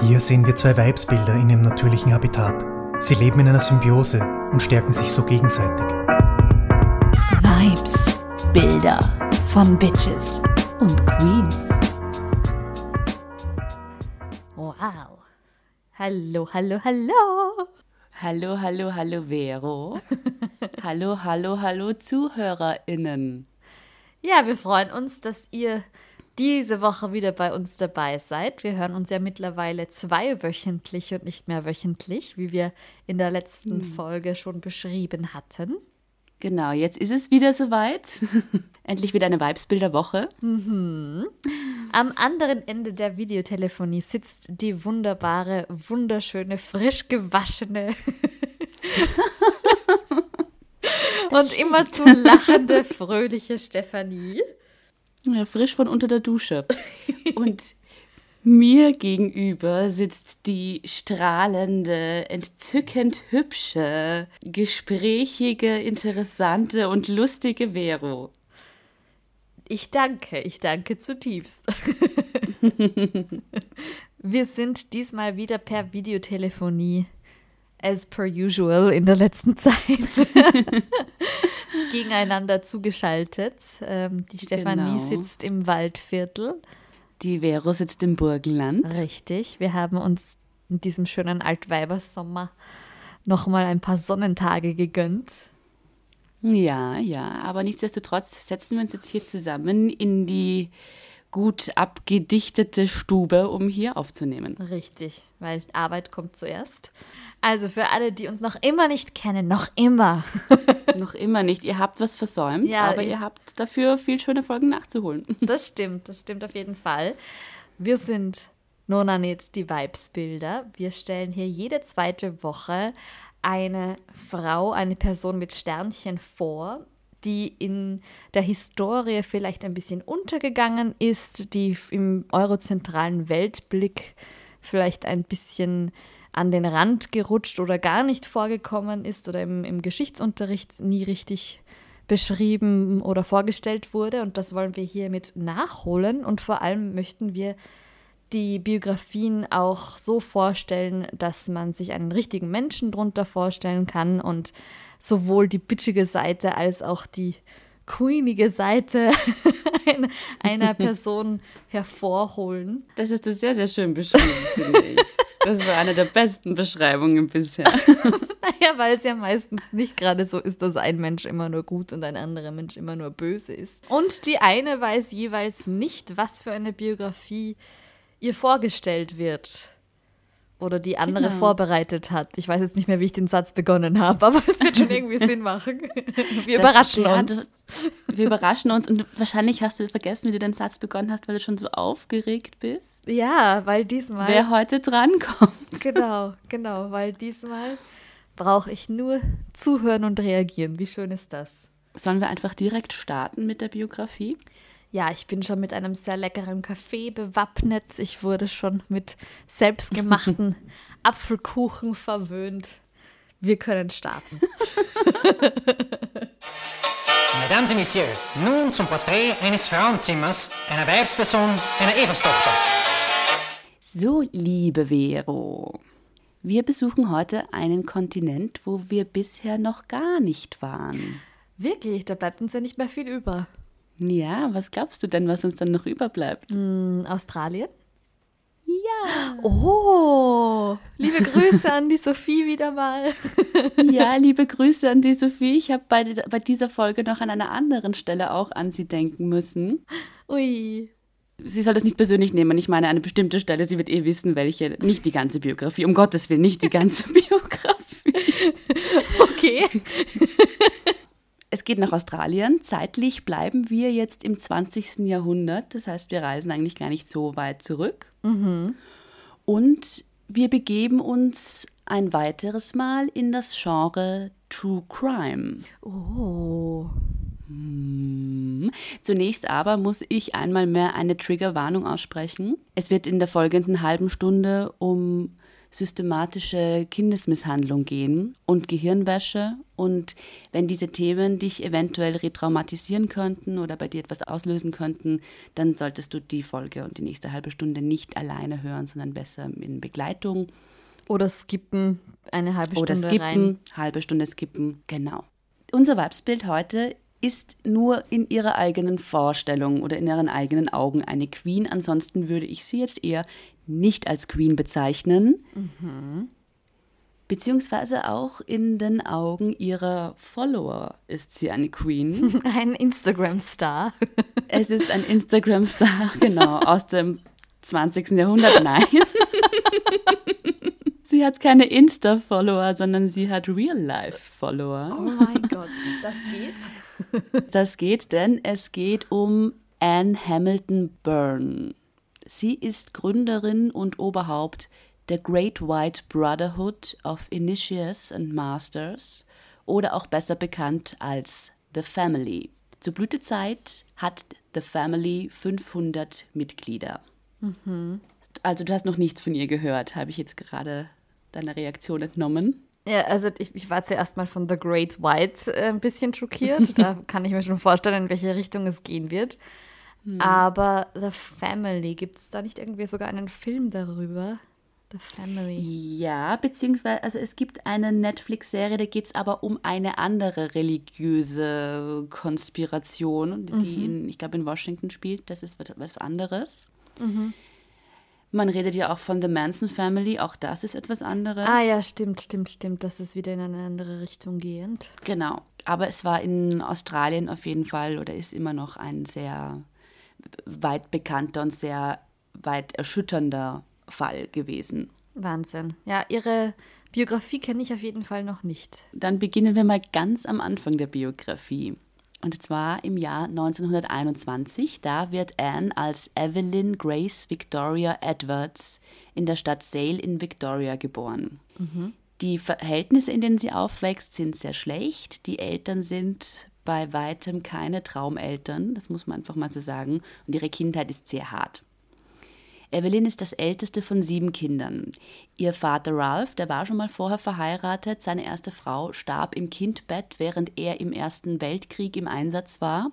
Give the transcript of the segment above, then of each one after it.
Hier sehen wir zwei Weibsbilder in ihrem natürlichen Habitat. Sie leben in einer Symbiose und stärken sich so gegenseitig. Vibes, Bilder von Bitches und Queens. Wow. Hallo, hallo, hallo. Hallo, hallo, hallo, Vero. hallo, hallo, hallo, ZuhörerInnen. Ja, wir freuen uns, dass ihr diese Woche wieder bei uns dabei seid. Wir hören uns ja mittlerweile zweiwöchentlich und nicht mehr wöchentlich, wie wir in der letzten hm. Folge schon beschrieben hatten. Genau, jetzt ist es wieder soweit. Endlich wieder eine Vibesbilder-Woche. Mhm. Am anderen Ende der Videotelefonie sitzt die wunderbare, wunderschöne, frisch gewaschene und stimmt. immer zu lachende, fröhliche Stefanie. Ja, frisch von unter der Dusche. Und mir gegenüber sitzt die strahlende, entzückend hübsche, gesprächige, interessante und lustige Vero. Ich danke, ich danke zutiefst. Wir sind diesmal wieder per Videotelefonie, as per usual in der letzten Zeit, gegeneinander zugeschaltet. Ähm, die Stefanie genau. sitzt im Waldviertel. Die Vero sitzt im Burgenland. Richtig. Wir haben uns in diesem schönen Altweibersommer nochmal ein paar Sonnentage gegönnt. Ja, ja, aber nichtsdestotrotz setzen wir uns jetzt hier zusammen in die gut abgedichtete Stube, um hier aufzunehmen. Richtig, weil Arbeit kommt zuerst. Also für alle, die uns noch immer nicht kennen, noch immer. noch immer nicht. Ihr habt was versäumt, ja, aber ihr habt dafür viel schöne Folgen nachzuholen. Das stimmt, das stimmt auf jeden Fall. Wir sind Nona nicht die Vibesbilder. Wir stellen hier jede zweite Woche eine Frau, eine Person mit Sternchen vor, die in der Historie vielleicht ein bisschen untergegangen ist, die im eurozentralen Weltblick vielleicht ein bisschen an den Rand gerutscht oder gar nicht vorgekommen ist oder im, im Geschichtsunterricht nie richtig beschrieben oder vorgestellt wurde. Und das wollen wir hiermit nachholen. Und vor allem möchten wir die Biografien auch so vorstellen, dass man sich einen richtigen Menschen drunter vorstellen kann und sowohl die bitchige Seite als auch die queenige Seite einer Person hervorholen. Das ist sehr, sehr schön beschrieben, finde ich. Das war eine der besten Beschreibungen bisher. naja, weil es ja meistens nicht gerade so ist, dass ein Mensch immer nur gut und ein anderer Mensch immer nur böse ist. Und die eine weiß jeweils nicht, was für eine Biografie ihr vorgestellt wird oder die andere genau. vorbereitet hat. Ich weiß jetzt nicht mehr, wie ich den Satz begonnen habe, aber es wird schon irgendwie Sinn machen. Wir das, überraschen uns. wir überraschen uns und wahrscheinlich hast du vergessen, wie du den Satz begonnen hast, weil du schon so aufgeregt bist. Ja, weil diesmal. Wer heute drankommt. Genau, genau, weil diesmal brauche ich nur zuhören und reagieren. Wie schön ist das? Sollen wir einfach direkt starten mit der Biografie? Ja, ich bin schon mit einem sehr leckeren Kaffee bewappnet. Ich wurde schon mit selbstgemachten Apfelkuchen verwöhnt. Wir können starten. Mesdames et Messieurs, nun zum Porträt eines Frauenzimmers, einer Weibsperson, einer Everstochter. So, liebe Vero, wir besuchen heute einen Kontinent, wo wir bisher noch gar nicht waren. Wirklich, da bleibt uns ja nicht mehr viel über. Ja, was glaubst du denn, was uns dann noch überbleibt? Mm, Australien? Ja. Oh, liebe Grüße an die Sophie wieder mal. ja, liebe Grüße an die Sophie. Ich habe bei, bei dieser Folge noch an einer anderen Stelle auch an sie denken müssen. Ui. Sie soll das nicht persönlich nehmen. Ich meine eine bestimmte Stelle. Sie wird eh wissen, welche. Nicht die ganze Biografie. Um Gottes Willen, nicht die ganze Biografie. okay. Es geht nach Australien. Zeitlich bleiben wir jetzt im 20. Jahrhundert. Das heißt, wir reisen eigentlich gar nicht so weit zurück. Mhm. Und wir begeben uns ein weiteres Mal in das Genre True Crime. Oh. Hm. Zunächst aber muss ich einmal mehr eine Triggerwarnung aussprechen. Es wird in der folgenden halben Stunde um systematische Kindesmisshandlung gehen und Gehirnwäsche. Und wenn diese Themen dich eventuell retraumatisieren könnten oder bei dir etwas auslösen könnten, dann solltest du die Folge und die nächste halbe Stunde nicht alleine hören, sondern besser in Begleitung. Oder skippen eine halbe Stunde Oder skippen, rein. halbe Stunde skippen, genau. Unser Vibesbild heute ist nur in ihrer eigenen Vorstellung oder in ihren eigenen Augen eine Queen. Ansonsten würde ich sie jetzt eher nicht als Queen bezeichnen. Beziehungsweise auch in den Augen ihrer Follower ist sie eine Queen. Ein Instagram-Star. Es ist ein Instagram-Star, genau, aus dem 20. Jahrhundert. Nein. sie hat keine Insta-Follower, sondern sie hat Real-Life-Follower. Oh mein Gott, das geht. Das geht, denn es geht um Anne Hamilton Byrne. Sie ist Gründerin und Oberhaupt der Great White Brotherhood of Initiates and Masters oder auch besser bekannt als The Family. Zur Blütezeit hat The Family 500 Mitglieder. Also du hast noch nichts von ihr gehört, habe ich jetzt gerade deiner Reaktion entnommen. Ja, also ich, ich war zuerst mal von The Great White äh, ein bisschen schockiert. da kann ich mir schon vorstellen, in welche Richtung es gehen wird. Aber The Family, gibt es da nicht irgendwie sogar einen Film darüber? The Family. Ja, beziehungsweise, also es gibt eine Netflix-Serie, da geht es aber um eine andere religiöse Konspiration, die in, ich glaube, in Washington spielt. Das ist was, was anderes. Man redet ja auch von The Manson Family, auch das ist etwas anderes. Ah ja, stimmt, stimmt, stimmt. Das ist wieder in eine andere Richtung gehend. Genau. Aber es war in Australien auf jeden Fall oder ist immer noch ein sehr weit bekannter und sehr weit erschütternder Fall gewesen. Wahnsinn. Ja, ihre Biografie kenne ich auf jeden Fall noch nicht. Dann beginnen wir mal ganz am Anfang der Biografie. Und zwar im Jahr 1921. Da wird Anne als Evelyn Grace Victoria Edwards in der Stadt Sale in Victoria geboren. Die Verhältnisse, in denen sie aufwächst, sind sehr schlecht. Die Eltern sind bei weitem keine Traumeltern, das muss man einfach mal so sagen. Und ihre Kindheit ist sehr hart. Evelyn ist das älteste von sieben Kindern. Ihr Vater Ralph, der war schon mal vorher verheiratet, seine erste Frau starb im Kindbett, während er im Ersten Weltkrieg im Einsatz war.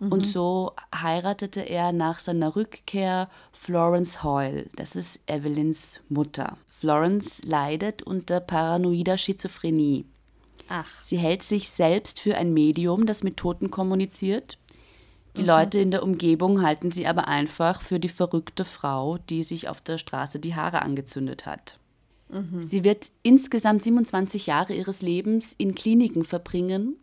Und so heiratete er nach seiner Rückkehr Florence Hoyle. Das ist Evelyns Mutter. Florence leidet unter paranoider Schizophrenie. Ach, Sie hält sich selbst für ein Medium, das mit Toten kommuniziert. Die Leute in der Umgebung halten sie aber einfach für die verrückte Frau, die sich auf der Straße die Haare angezündet hat. Sie wird insgesamt 27 Jahre ihres Lebens in Kliniken verbringen.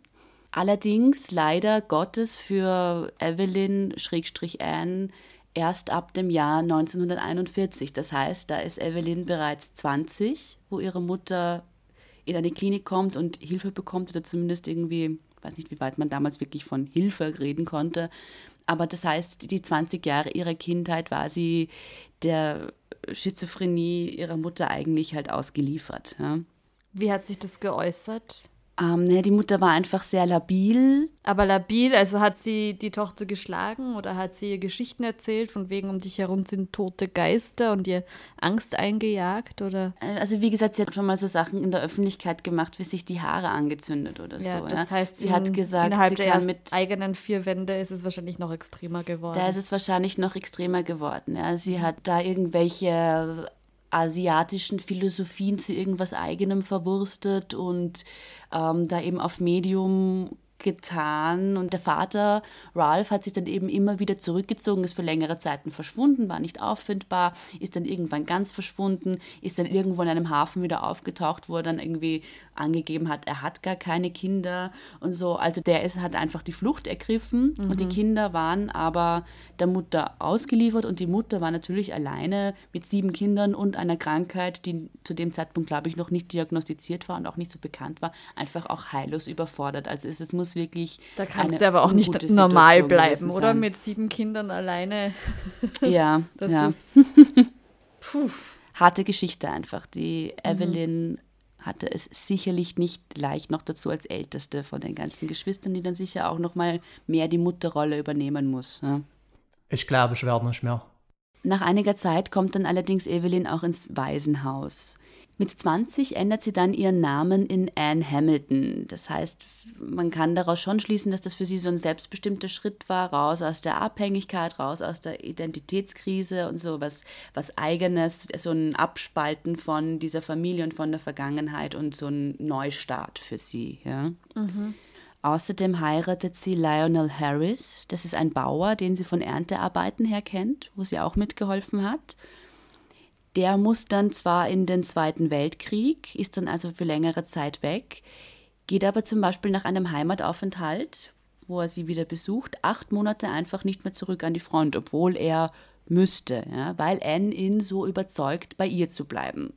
Allerdings leider Gottes für Evelyn Schrägstrich Anne erst ab dem Jahr 1941. Das heißt, da ist Evelyn bereits 20, wo ihre Mutter in eine Klinik kommt und Hilfe bekommt oder zumindest irgendwie, ich weiß nicht, wie weit man damals wirklich von Hilfe reden konnte. Aber das heißt, die 20 Jahre ihrer Kindheit war sie der Schizophrenie ihrer Mutter eigentlich halt ausgeliefert. Ja. wie hat sich das geäußert? Ähm, ne, die Mutter war einfach sehr labil. Aber labil, also hat sie die Tochter geschlagen oder hat sie ihr Geschichten erzählt, von wegen um dich herum sind tote Geister und ihr Angst eingejagt oder? Äh, Also wie gesagt, sie hat schon mal so Sachen in der Öffentlichkeit gemacht, wie sich die Haare angezündet oder Ja, so. das heißt, sie in, hat gesagt, innerhalb sie der mit eigenen vier Wände ist es wahrscheinlich noch extremer geworden. Da ist es wahrscheinlich noch extremer geworden. Ja. Sie hat da irgendwelche asiatischen Philosophien zu irgendwas eigenem verwurstet und ähm, da eben auf Medium getan. Und der Vater, Ralph, hat sich dann eben immer wieder zurückgezogen, ist für längere Zeiten verschwunden, war nicht auffindbar, ist dann irgendwann ganz verschwunden, ist dann irgendwo in einem Hafen wieder aufgetaucht, wo er dann irgendwie angegeben hat, er hat gar keine Kinder und so. Also der ist, hat einfach die Flucht ergriffen und die Kinder waren aber der Mutter ausgeliefert und die Mutter war natürlich alleine mit sieben Kindern und einer Krankheit, die zu dem Zeitpunkt, glaube ich, noch nicht diagnostiziert war und auch nicht so bekannt war, einfach auch heillos überfordert. Also es, es muss wirklich. da kannst du aber auch nicht normal Situation bleiben, oder? Mit sieben Kindern alleine. Ja, Das ja. ist. Puh. harte Geschichte einfach. Die Evelyn hatte es sicherlich nicht leicht, noch dazu als Älteste von den ganzen Geschwistern, die dann sicher auch noch mal mehr die Mutterrolle übernehmen muss. Ja. Ich glaube, ich werde nicht mehr. Nach einiger Zeit kommt dann allerdings Evelyn auch ins Waisenhaus. Mit 20 ändert sie dann ihren Namen in Anne Hamilton. Das heißt, man kann daraus schon schließen, dass das für sie so ein selbstbestimmter Schritt war, raus aus der Abhängigkeit, raus aus der Identitätskrise und so was, was eigenes, so ein Abspalten von dieser Familie und von der Vergangenheit und so ein Neustart für sie. Ja? Mhm. Außerdem heiratet sie Lionel Harris. Das ist ein Bauer, den sie von Erntearbeiten her kennt, wo sie auch mitgeholfen hat. Der muss dann zwar in den Zweiten Weltkrieg, ist dann also für längere Zeit weg, geht aber zum Beispiel nach einem Heimataufenthalt, wo er sie wieder besucht, acht Monate einfach nicht mehr zurück an die Front, obwohl er müsste, ja, weil Anne ihn so überzeugt, bei ihr zu bleiben.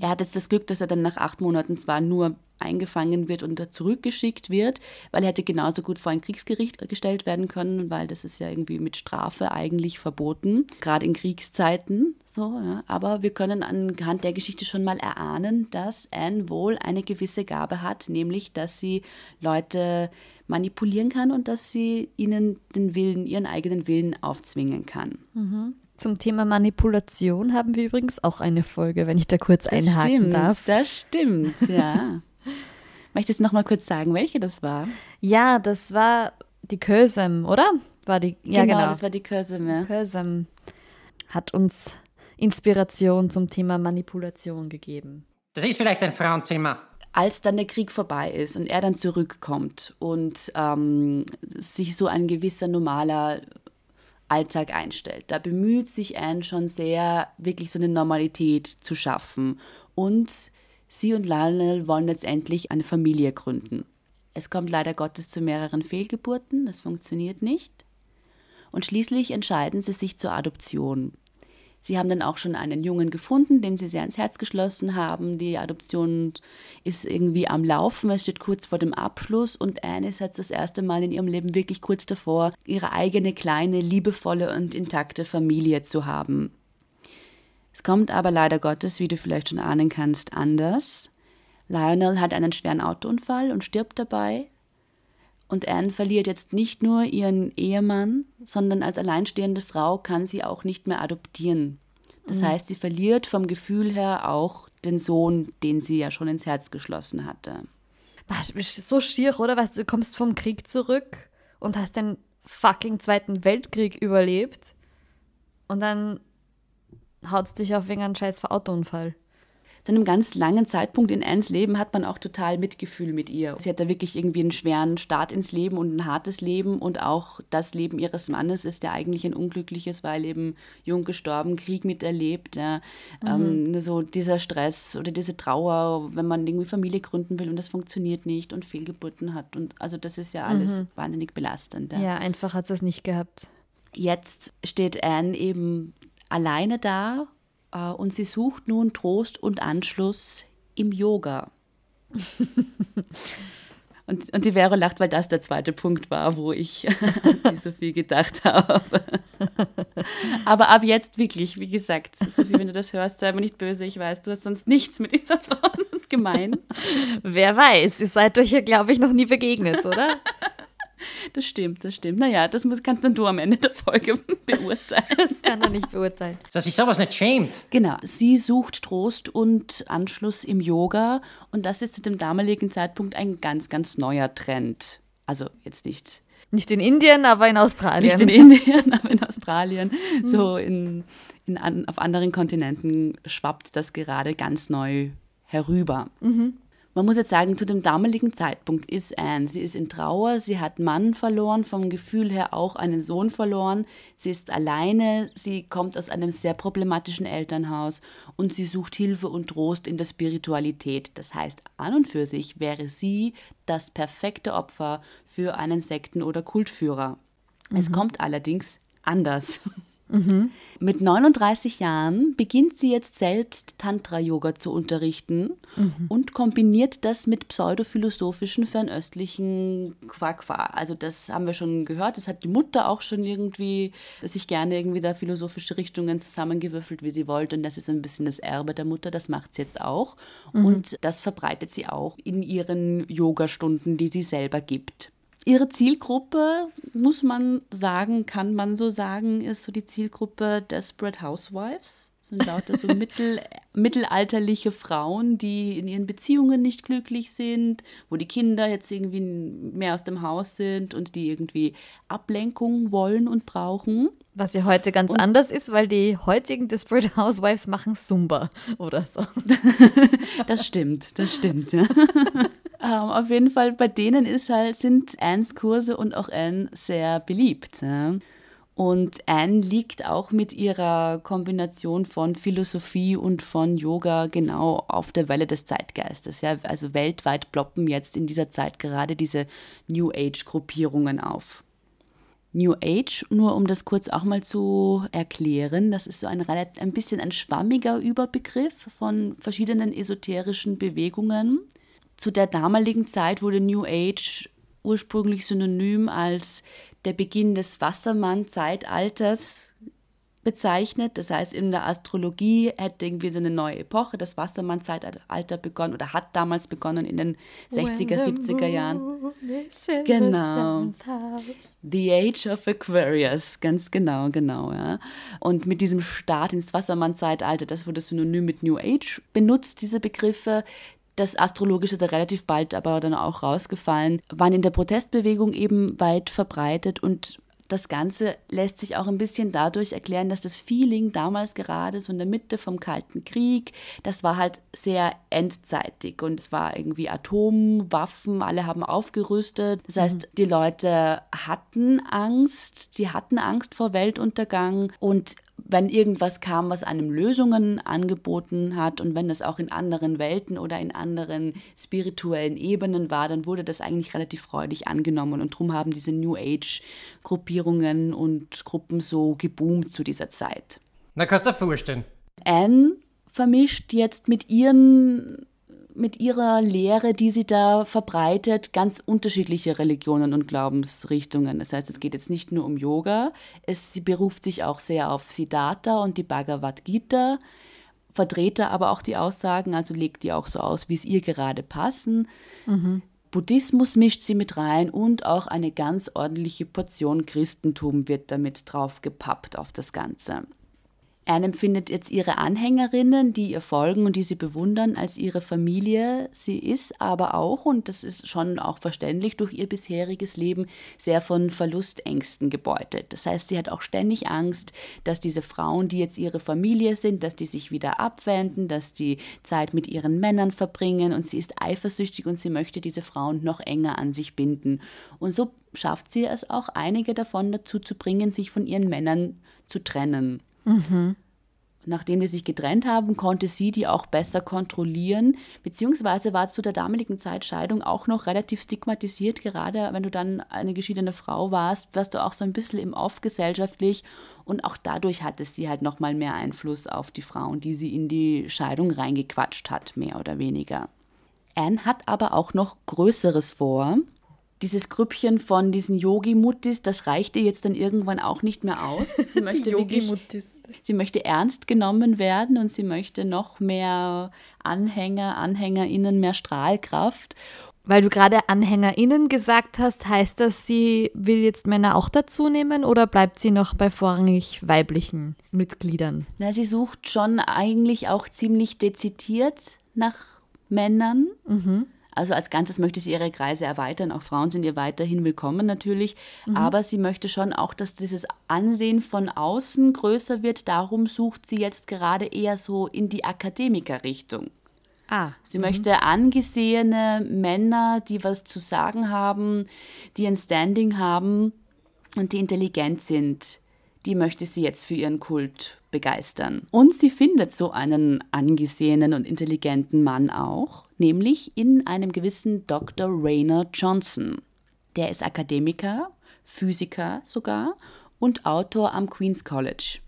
Er hat jetzt das Glück, dass er dann nach acht Monaten zwar nur eingefangen wird und zurückgeschickt wird, weil er hätte genauso gut vor ein Kriegsgericht gestellt werden können, weil das ist ja irgendwie mit Strafe eigentlich verboten, gerade in Kriegszeiten. So, ja. Aber wir können anhand der Geschichte schon mal erahnen, dass Anne wohl eine gewisse Gabe hat, nämlich dass sie Leute manipulieren kann und dass sie ihnen den Willen, ihren eigenen Willen aufzwingen kann. Mhm. Zum Thema Manipulation haben wir übrigens auch eine Folge, wenn ich da kurz das einhaken stimmt, darf. Das stimmt, ja. Möchtest du noch mal kurz sagen, welche das war? Ja, das war die Kösem, oder? War die, ja, genau, genau. das war die Kösem, ja. Kösem hat uns Inspiration zum Thema Manipulation gegeben. Das ist vielleicht ein Frauenzimmer. Als dann der Krieg vorbei ist und er dann zurückkommt und ähm, sich so ein gewisser normaler Alltag einstellt. Da bemüht sich Anne schon sehr, wirklich so eine Normalität zu schaffen. Und sie und Lionel wollen letztendlich eine Familie gründen. Es kommt leider Gottes zu mehreren Fehlgeburten, das funktioniert nicht. Und schließlich entscheiden sie sich zur Adoption. Sie haben dann auch schon einen Jungen gefunden, den sie sehr ins Herz geschlossen haben. Die Adoption ist irgendwie am Laufen, es steht kurz vor dem Abschluss und Anne ist jetzt das erste Mal in ihrem Leben wirklich kurz davor, ihre eigene kleine, liebevolle und intakte Familie zu haben. Es kommt aber leider Gottes, wie du vielleicht schon ahnen kannst, anders. Lionel hat einen schweren Autounfall und stirbt dabei. Und Anne verliert jetzt nicht nur ihren Ehemann, sondern als alleinstehende Frau kann sie auch nicht mehr adoptieren. Das mhm. heißt, sie verliert vom Gefühl her auch den Sohn, den sie ja schon ins Herz geschlossen hatte. So schier, oder? Weißt du, du kommst vom Krieg zurück und hast den fucking Zweiten Weltkrieg überlebt und dann haut es dich auf wegen einem scheiß Autounfall zu einem ganz langen Zeitpunkt in Annes Leben hat man auch total Mitgefühl mit ihr. Sie hat da wirklich irgendwie einen schweren Start ins Leben und ein hartes Leben und auch das Leben ihres Mannes ist ja eigentlich ein unglückliches, weil eben jung gestorben, Krieg miterlebt, ja. Mhm. Ähm, so dieser Stress oder diese Trauer, wenn man irgendwie Familie gründen will und das funktioniert nicht und Fehlgeburten hat und also das ist ja alles mhm. wahnsinnig belastend. Ja, ja einfach hat sie es nicht gehabt. Jetzt steht Anne eben alleine da und sie sucht nun Trost und Anschluss im Yoga. und, und die Vero lacht, weil das der zweite Punkt war, wo ich an Sophie gedacht habe. Aber ab jetzt wirklich, wie gesagt, Sophie, wenn du das hörst, sei aber nicht böse. Ich weiß, du hast sonst nichts mit dieser Frau gemein. Wer weiß, ihr seid euch ja, glaube ich, noch nie begegnet, oder? Das stimmt, das stimmt. Naja, das muss, kannst dann du am Ende der Folge beurteilen. Das kann er nicht beurteilen. Dass sich sowas nicht schämt. Genau. Sie sucht Trost und Anschluss im Yoga und das ist zu dem damaligen Zeitpunkt ein ganz, ganz neuer Trend. Also jetzt nicht. Nicht in Indien, aber in Australien. Nicht in Indien, aber in Australien. So in, in, auf anderen Kontinenten schwappt das gerade ganz neu herüber. Mhm. Man muss jetzt sagen, zu dem damaligen Zeitpunkt ist Anne, sie ist in Trauer, sie hat Mann verloren, vom Gefühl her auch einen Sohn verloren, sie ist alleine, sie kommt aus einem sehr problematischen Elternhaus und sie sucht Hilfe und Trost in der Spiritualität. Das heißt, an und für sich wäre sie das perfekte Opfer für einen Sekten- oder Kultführer. Mhm. Es kommt allerdings anders. Mhm. Mit 39 Jahren beginnt sie jetzt selbst Tantra-Yoga zu unterrichten mhm. und kombiniert das mit pseudophilosophischen fernöstlichen Quaqua. Also das haben wir schon gehört, das hat die Mutter auch schon irgendwie, sich gerne irgendwie da philosophische Richtungen zusammengewürfelt, wie sie wollte. Und das ist ein bisschen das Erbe der Mutter, das macht sie jetzt auch. Mhm. Und das verbreitet sie auch in ihren Yogastunden, die sie selber gibt. Ihre Zielgruppe, muss man sagen, kann man so sagen, ist so die Zielgruppe Desperate Housewives. Das sind lauter so mittel, mittelalterliche Frauen, die in ihren Beziehungen nicht glücklich sind, wo die Kinder jetzt irgendwie mehr aus dem Haus sind und die irgendwie Ablenkung wollen und brauchen. Was ja heute ganz und anders ist, weil die heutigen Desperate Housewives machen Zumba oder so. das stimmt, das stimmt, ja. Ähm, auf jeden Fall bei denen ist halt, sind Annes Kurse und auch Anne sehr beliebt. Ja. Und Anne liegt auch mit ihrer Kombination von Philosophie und von Yoga genau auf der Welle des Zeitgeistes. Ja. Also weltweit ploppen jetzt in dieser Zeit gerade diese New Age-Gruppierungen auf. New Age, nur um das kurz auch mal zu erklären, das ist so ein, ein bisschen ein schwammiger Überbegriff von verschiedenen esoterischen Bewegungen. Zu der damaligen Zeit wurde New Age ursprünglich synonym als der Beginn des Wassermann-Zeitalters bezeichnet. Das heißt, in der Astrologie hätte irgendwie so eine neue Epoche, das Wassermann-Zeitalter begonnen oder hat damals begonnen in den 60er, 70er Jahren. Genau. The Age of Aquarius, ganz genau, genau, ja. Und mit diesem Start ins Wassermann-Zeitalter, das wurde synonym mit New Age benutzt, diese Begriffe, das Astrologische da relativ bald aber dann auch rausgefallen, waren in der Protestbewegung eben weit verbreitet und das Ganze lässt sich auch ein bisschen dadurch erklären, dass das Feeling damals gerade so in der Mitte vom Kalten Krieg, das war halt sehr endzeitig und es war irgendwie Atomwaffen, alle haben aufgerüstet. Das heißt, mhm. die Leute hatten Angst, sie hatten Angst vor Weltuntergang und wenn irgendwas kam, was einem Lösungen angeboten hat und wenn das auch in anderen Welten oder in anderen spirituellen Ebenen war, dann wurde das eigentlich relativ freudig angenommen und darum haben diese New Age-Gruppierungen und Gruppen so geboomt zu dieser Zeit. Na, kannst du dir vorstellen. Anne vermischt jetzt mit ihren mit ihrer Lehre, die sie da verbreitet, ganz unterschiedliche Religionen und Glaubensrichtungen. Das heißt, es geht jetzt nicht nur um Yoga, es, sie beruft sich auch sehr auf Siddhartha und die Bhagavad Gita, verdreht da aber auch die Aussagen, also legt die auch so aus, wie es ihr gerade passen. Mhm. Buddhismus mischt sie mit rein und auch eine ganz ordentliche Portion Christentum wird damit drauf gepappt auf das Ganze. Anne empfindet jetzt ihre Anhängerinnen, die ihr folgen und die sie bewundern, als ihre Familie. Sie ist aber auch, und das ist schon auch verständlich, durch ihr bisheriges Leben sehr von Verlustängsten gebeutelt. Das heißt, sie hat auch ständig Angst, dass diese Frauen, die jetzt ihre Familie sind, dass die sich wieder abwenden, dass die Zeit mit ihren Männern verbringen und sie ist eifersüchtig und sie möchte diese Frauen noch enger an sich binden. Und so schafft sie es auch, einige davon dazu zu bringen, sich von ihren Männern zu trennen. Mhm. Nachdem die sich getrennt haben, konnte sie die auch besser kontrollieren, beziehungsweise war zu der damaligen Zeit Scheidung auch noch relativ stigmatisiert, gerade wenn du dann eine geschiedene Frau warst, warst du auch so ein bisschen im Off gesellschaftlich und auch dadurch hatte sie halt nochmal mehr Einfluss auf die Frauen, die sie in die Scheidung reingequatscht hat, mehr oder weniger. Anne hat aber auch noch Größeres vor dieses Grüppchen von diesen Yogi-Muttis, das reicht ihr jetzt dann irgendwann auch nicht mehr aus. Sie möchte wirklich, sie möchte ernst genommen werden und sie möchte noch mehr Anhänger, AnhängerInnen, mehr Strahlkraft. Weil du gerade AnhängerInnen gesagt hast, heißt das, sie will jetzt Männer auch dazu nehmen oder bleibt sie noch bei vorrangig weiblichen Mitgliedern? Na, sie sucht schon eigentlich auch ziemlich dezidiert nach Männern. Mhm. Also als Ganzes möchte sie ihre Kreise erweitern. Auch Frauen sind ihr weiterhin willkommen natürlich. Mhm. Aber sie möchte schon auch, dass dieses Ansehen von außen größer wird. Darum sucht sie jetzt gerade eher so in die Akademikerrichtung. Ah. Sie mhm. möchte angesehene Männer, die was zu sagen haben, die ein Standing haben und die intelligent sind. Die möchte sie jetzt für ihren Kult begeistern. Und sie findet so einen angesehenen und intelligenten Mann auch, nämlich in einem gewissen Dr. Rainer Johnson. Der ist Akademiker, Physiker sogar und Autor am Queen's College.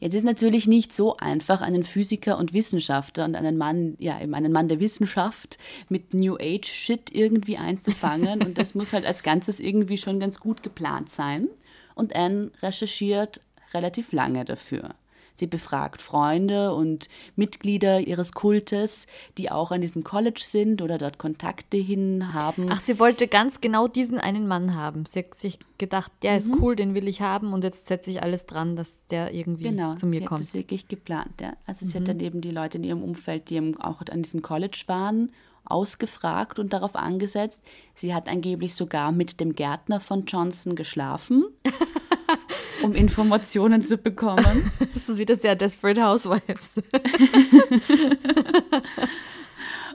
Jetzt ist natürlich nicht so einfach, einen Physiker und Wissenschaftler und einen Mann, ja, eben einen Mann der Wissenschaft mit New Age Shit irgendwie einzufangen. und das muss halt als Ganzes irgendwie schon ganz gut geplant sein. Und Anne recherchiert relativ lange dafür. Sie befragt Freunde und Mitglieder ihres Kultes, die auch an diesem College sind oder dort Kontakte hin haben. Ach, sie wollte ganz genau diesen einen Mann haben. Sie hat sich gedacht, der ist Mhm. cool, den will ich haben und jetzt setze ich alles dran, dass der irgendwie Genau, zu mir sie kommt. hat das wirklich geplant. Ja? Also sie hat dann eben die Leute in ihrem Umfeld, die eben auch an diesem College waren, ausgefragt und darauf angesetzt. Sie hat angeblich sogar mit dem Gärtner von Johnson geschlafen, um Informationen zu bekommen. Das ist wieder sehr Desperate Housewives.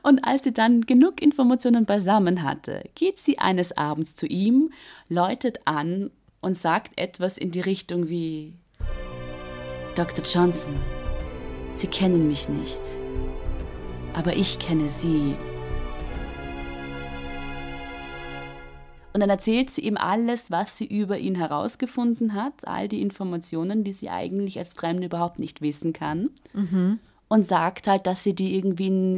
Und als sie dann genug Informationen beisammen hatte, geht sie eines Abends zu ihm, läutet an und sagt etwas in die Richtung wie Dr. Johnson, Sie kennen mich nicht, aber ich kenne Sie. Und dann erzählt sie ihm alles, was sie über ihn herausgefunden hat, all die Informationen, die sie eigentlich als Fremde überhaupt nicht wissen kann und sagt halt, dass sie die irgendwie in,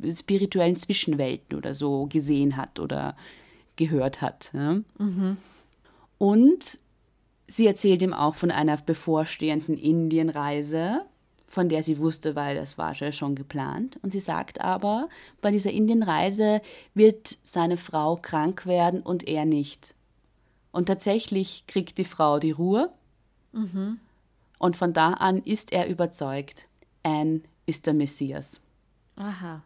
in spirituellen Zwischenwelten oder so gesehen hat oder gehört hat. Ja? Und sie erzählt ihm auch von einer bevorstehenden Indienreise, von der sie wusste, weil das war ja schon geplant. Und sie sagt aber, bei dieser Indienreise wird seine Frau krank werden und er nicht. Und tatsächlich kriegt die Frau die Ruhe. Und von da an ist er überzeugt, Anne ist der Messias. Aha.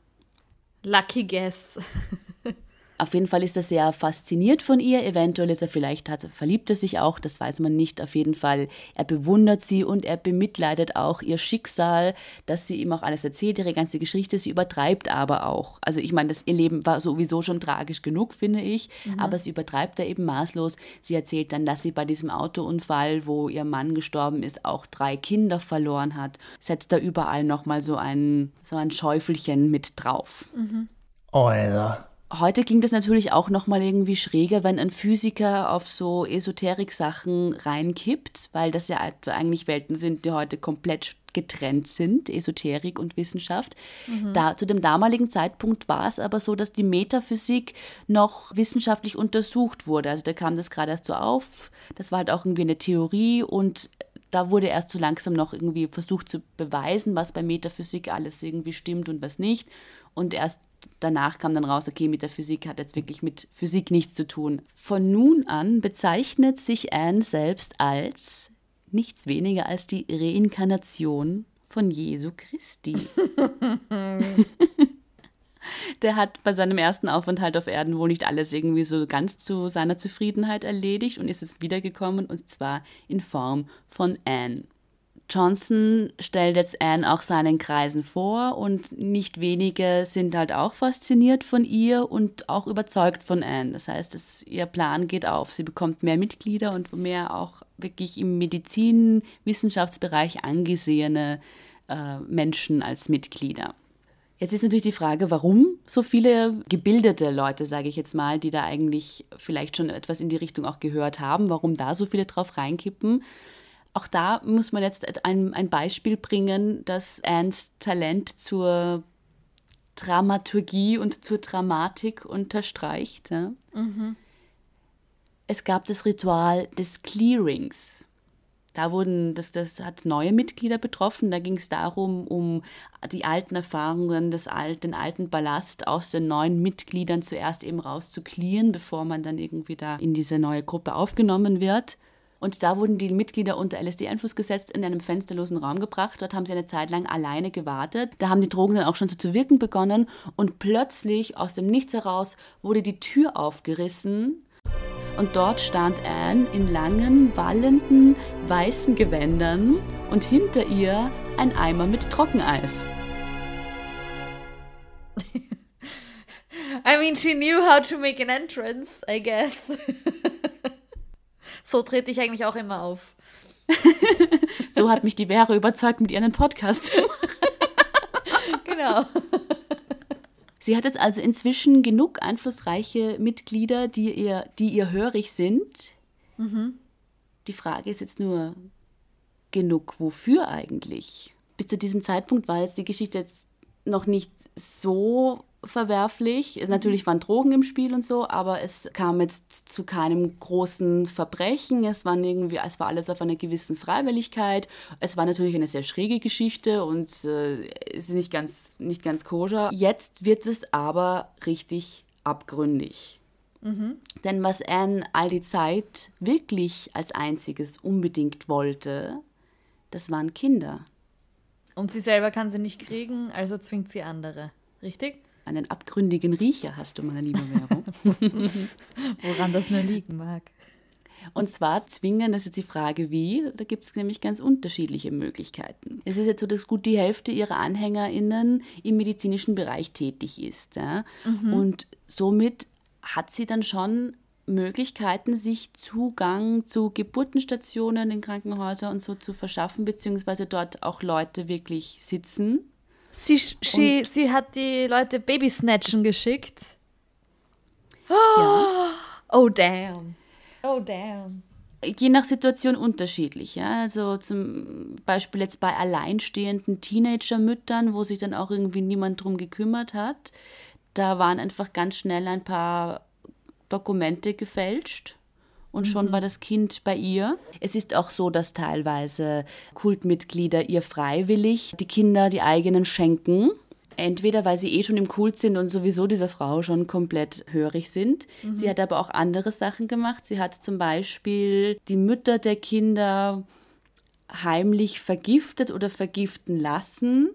Lucky guess. Auf jeden Fall ist er sehr fasziniert von ihr. Eventuell ist er vielleicht, hat, verliebt er sich auch, das weiß man nicht. Auf jeden Fall, er bewundert sie und er bemitleidet auch ihr Schicksal, dass sie ihm auch alles erzählt, ihre ganze Geschichte. Sie übertreibt aber auch. Also ich meine, das, ihr Leben war sowieso schon tragisch genug, finde ich, aber sie übertreibt er eben maßlos. Sie erzählt dann, dass sie bei diesem Autounfall, wo ihr Mann gestorben ist, auch drei Kinder verloren hat. Setzt da überall nochmal so ein, so ein Schäufelchen mit drauf. Alter. Heute klingt das natürlich auch nochmal irgendwie schräger, wenn ein Physiker auf so Esoterik-Sachen reinkippt, weil das ja eigentlich Welten sind, die heute komplett getrennt sind, Esoterik und Wissenschaft. Da, zu dem damaligen Zeitpunkt war es aber so, dass die Metaphysik noch wissenschaftlich untersucht wurde. Also da kam das gerade erst so auf. Das war halt auch irgendwie eine Theorie und da wurde erst so langsam noch irgendwie versucht zu beweisen, was bei Metaphysik alles irgendwie stimmt und was nicht. Und erst danach kam dann raus, okay, Metaphysik hat jetzt wirklich mit Physik nichts zu tun. Von nun an bezeichnet sich Anne selbst als nichts weniger als die Reinkarnation von Jesu Christi. Der hat bei seinem ersten Aufenthalt auf Erden wohl nicht alles irgendwie so ganz zu seiner Zufriedenheit erledigt und ist jetzt wiedergekommen und zwar in Form von Anne. Johnson stellt jetzt Anne auch seinen Kreisen vor und nicht wenige sind halt auch fasziniert von ihr und auch überzeugt von Anne. Das heißt, es, ihr Plan geht auf. Sie bekommt mehr Mitglieder und mehr auch wirklich im Medizin-Wissenschaftsbereich angesehene äh, Menschen als Mitglieder. Jetzt ist natürlich die Frage, warum so viele gebildete Leute, sage ich jetzt mal, die da eigentlich vielleicht schon etwas in die Richtung auch gehört haben, warum da so viele drauf reinkippen. Auch da muss man jetzt ein, ein Beispiel bringen, das Annes Talent zur Dramaturgie und zur Dramatik unterstreicht. Ja? Es gab das Ritual des Clearings. Da wurden, das, das hat neue Mitglieder betroffen. Da ging es darum, um die alten Erfahrungen, das alt, den alten Ballast aus den neuen Mitgliedern zuerst eben rauszuklären, bevor man dann irgendwie da in diese neue Gruppe aufgenommen wird. Und da wurden die Mitglieder unter LSD-Einfluss gesetzt, in einem fensterlosen Raum gebracht. Dort haben sie eine Zeit lang alleine gewartet. Da haben die Drogen dann auch schon so zu wirken begonnen. Und plötzlich, aus dem Nichts heraus, wurde die Tür aufgerissen. Und dort stand Anne in langen, wallenden, weißen Gewändern und hinter ihr ein Eimer mit Trockeneis. I mean, she knew how to make an entrance, I guess. so trete ich eigentlich auch immer auf. So hat mich die Vera überzeugt mit ihren Podcast. Genau. Sie hat jetzt also inzwischen genug einflussreiche Mitglieder, die ihr, die ihr hörig sind, Die Frage ist jetzt nur, genug wofür eigentlich? Bis zu diesem Zeitpunkt war jetzt die Geschichte jetzt noch nicht so verwerflich. Natürlich waren Drogen im Spiel und so, aber es kam jetzt zu keinem großen Verbrechen. Es waren irgendwie, es war alles auf einer gewissen Freiwilligkeit. Es war natürlich eine sehr schräge Geschichte und äh, ist nicht ganz, nicht ganz koscher. Jetzt wird es aber richtig abgründig. Mhm. Denn was Anne all die Zeit wirklich als einziges unbedingt wollte, das waren Kinder. Und sie selber kann sie nicht kriegen, also zwingt sie andere. Richtig? Einen abgründigen Riecher hast du, meine liebe Vero. Woran das nur liegen mag. Und zwar zwingen, das ist jetzt die Frage wie, da gibt es nämlich ganz unterschiedliche Möglichkeiten. Es ist jetzt so, dass gut die Hälfte ihrer AnhängerInnen im medizinischen Bereich tätig ist. Ja? Mhm. Und somit hat sie dann schon Möglichkeiten, sich Zugang zu Geburtenstationen in Krankenhäusern und so zu verschaffen, beziehungsweise dort auch Leute wirklich sitzen. Sie, sie, sie hat die Leute Babysnatchen geschickt. Ja. Oh, damn. Oh, damn. Je nach Situation unterschiedlich. Ja? Also zum Beispiel jetzt bei alleinstehenden Teenagermüttern, wo sich dann auch irgendwie niemand drum gekümmert hat. Da waren einfach ganz schnell ein paar Dokumente gefälscht und schon mhm. war das Kind bei ihr. Es ist auch so, dass teilweise Kultmitglieder ihr freiwillig die Kinder die eigenen schenken. Entweder weil sie eh schon im Kult sind und sowieso dieser Frau schon komplett hörig sind. Mhm. Sie hat aber auch andere Sachen gemacht. Sie hat zum Beispiel die Mütter der Kinder heimlich vergiftet oder vergiften lassen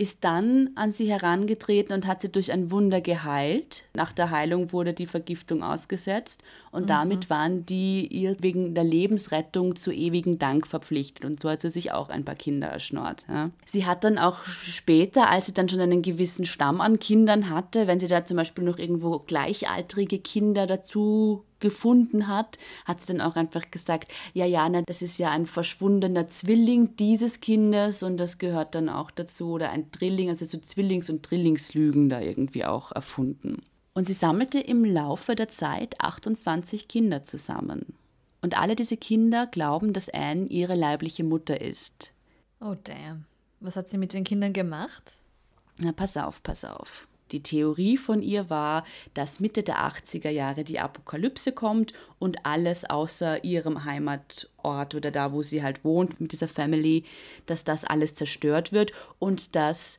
ist dann an sie herangetreten und hat sie durch ein Wunder geheilt. Nach der Heilung wurde die Vergiftung ausgesetzt und mhm. damit waren die ihr wegen der Lebensrettung zu ewigem Dank verpflichtet und so hat sie sich auch ein paar Kinder erschnort. Ja. Sie hat dann auch später, als sie dann schon einen gewissen Stamm an Kindern hatte, wenn sie da zum Beispiel noch irgendwo gleichaltrige Kinder dazu gefunden hat, hat sie dann auch einfach gesagt, ja, ja, na, das ist ja ein verschwundener Zwilling dieses Kindes und das gehört dann auch dazu oder ein Drilling, also so Zwillings- und Drillingslügen da irgendwie auch erfunden. Und sie sammelte im Laufe der Zeit 28 Kinder zusammen. Und alle diese Kinder glauben, dass Anne ihre leibliche Mutter ist. Oh damn. Was hat sie mit den Kindern gemacht? Na, pass auf, pass auf. Die Theorie von ihr war, dass Mitte der 80er Jahre die Apokalypse kommt und alles außer ihrem Heimatort oder da, wo sie halt wohnt mit dieser Family, dass das alles zerstört wird und dass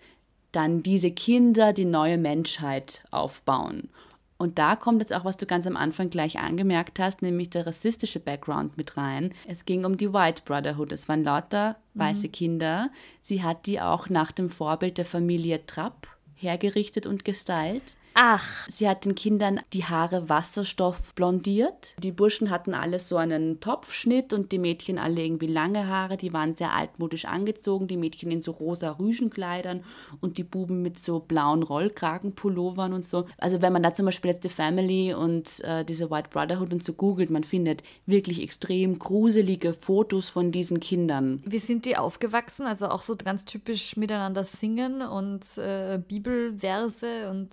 dann diese Kinder die neue Menschheit aufbauen. Und da kommt jetzt auch, was du ganz am Anfang gleich angemerkt hast, nämlich der rassistische Background mit rein. Es ging um die White Brotherhood. Es waren lauter weiße mhm. Kinder. Sie hat die auch nach dem Vorbild der Familie Trapp hergerichtet und gestylt. Ach. Sie hat den Kindern die Haare Wasserstoff blondiert. Die Burschen hatten alles so einen Topfschnitt und die Mädchen alle irgendwie lange Haare. Die waren sehr altmodisch angezogen. Die Mädchen in so rosa Rüschenkleidern und die Buben mit so blauen Rollkragenpullovern und so. Also wenn man da zum Beispiel jetzt The Family und äh, diese White Brotherhood und so googelt, man findet wirklich extrem gruselige Fotos von diesen Kindern. Wie sind die aufgewachsen? Also auch so ganz typisch miteinander singen und äh, Bibelverse und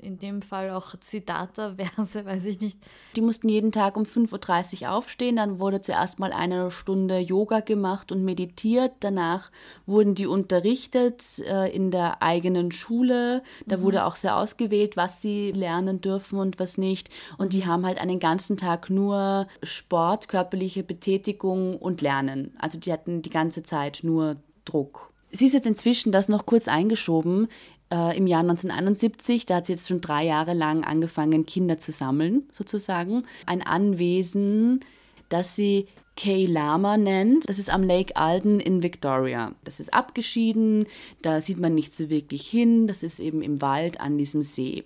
in dem Fall auch Zitate-Verse, weiß ich nicht. Die mussten jeden Tag um 5.30 Uhr aufstehen, dann wurde zuerst mal eine Stunde Yoga gemacht und meditiert, danach wurden die unterrichtet äh, in der eigenen Schule, da mhm. wurde auch sehr ausgewählt, was sie lernen dürfen und was nicht und die haben halt einen ganzen Tag nur Sport, körperliche Betätigung und Lernen. Also die hatten die ganze Zeit nur Druck. Sie ist jetzt inzwischen das noch kurz eingeschoben äh, im Jahr 1971, da hat sie jetzt schon drei Jahre lang angefangen, Kinder zu sammeln, sozusagen. Ein Anwesen, das sie Kay Lama nennt. Das ist am Lake Alden in Victoria. Das ist abgeschieden, da sieht man nicht so wirklich hin. Das ist eben im Wald an diesem See.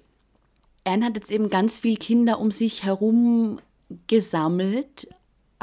Anne hat jetzt eben ganz viele Kinder um sich herum gesammelt,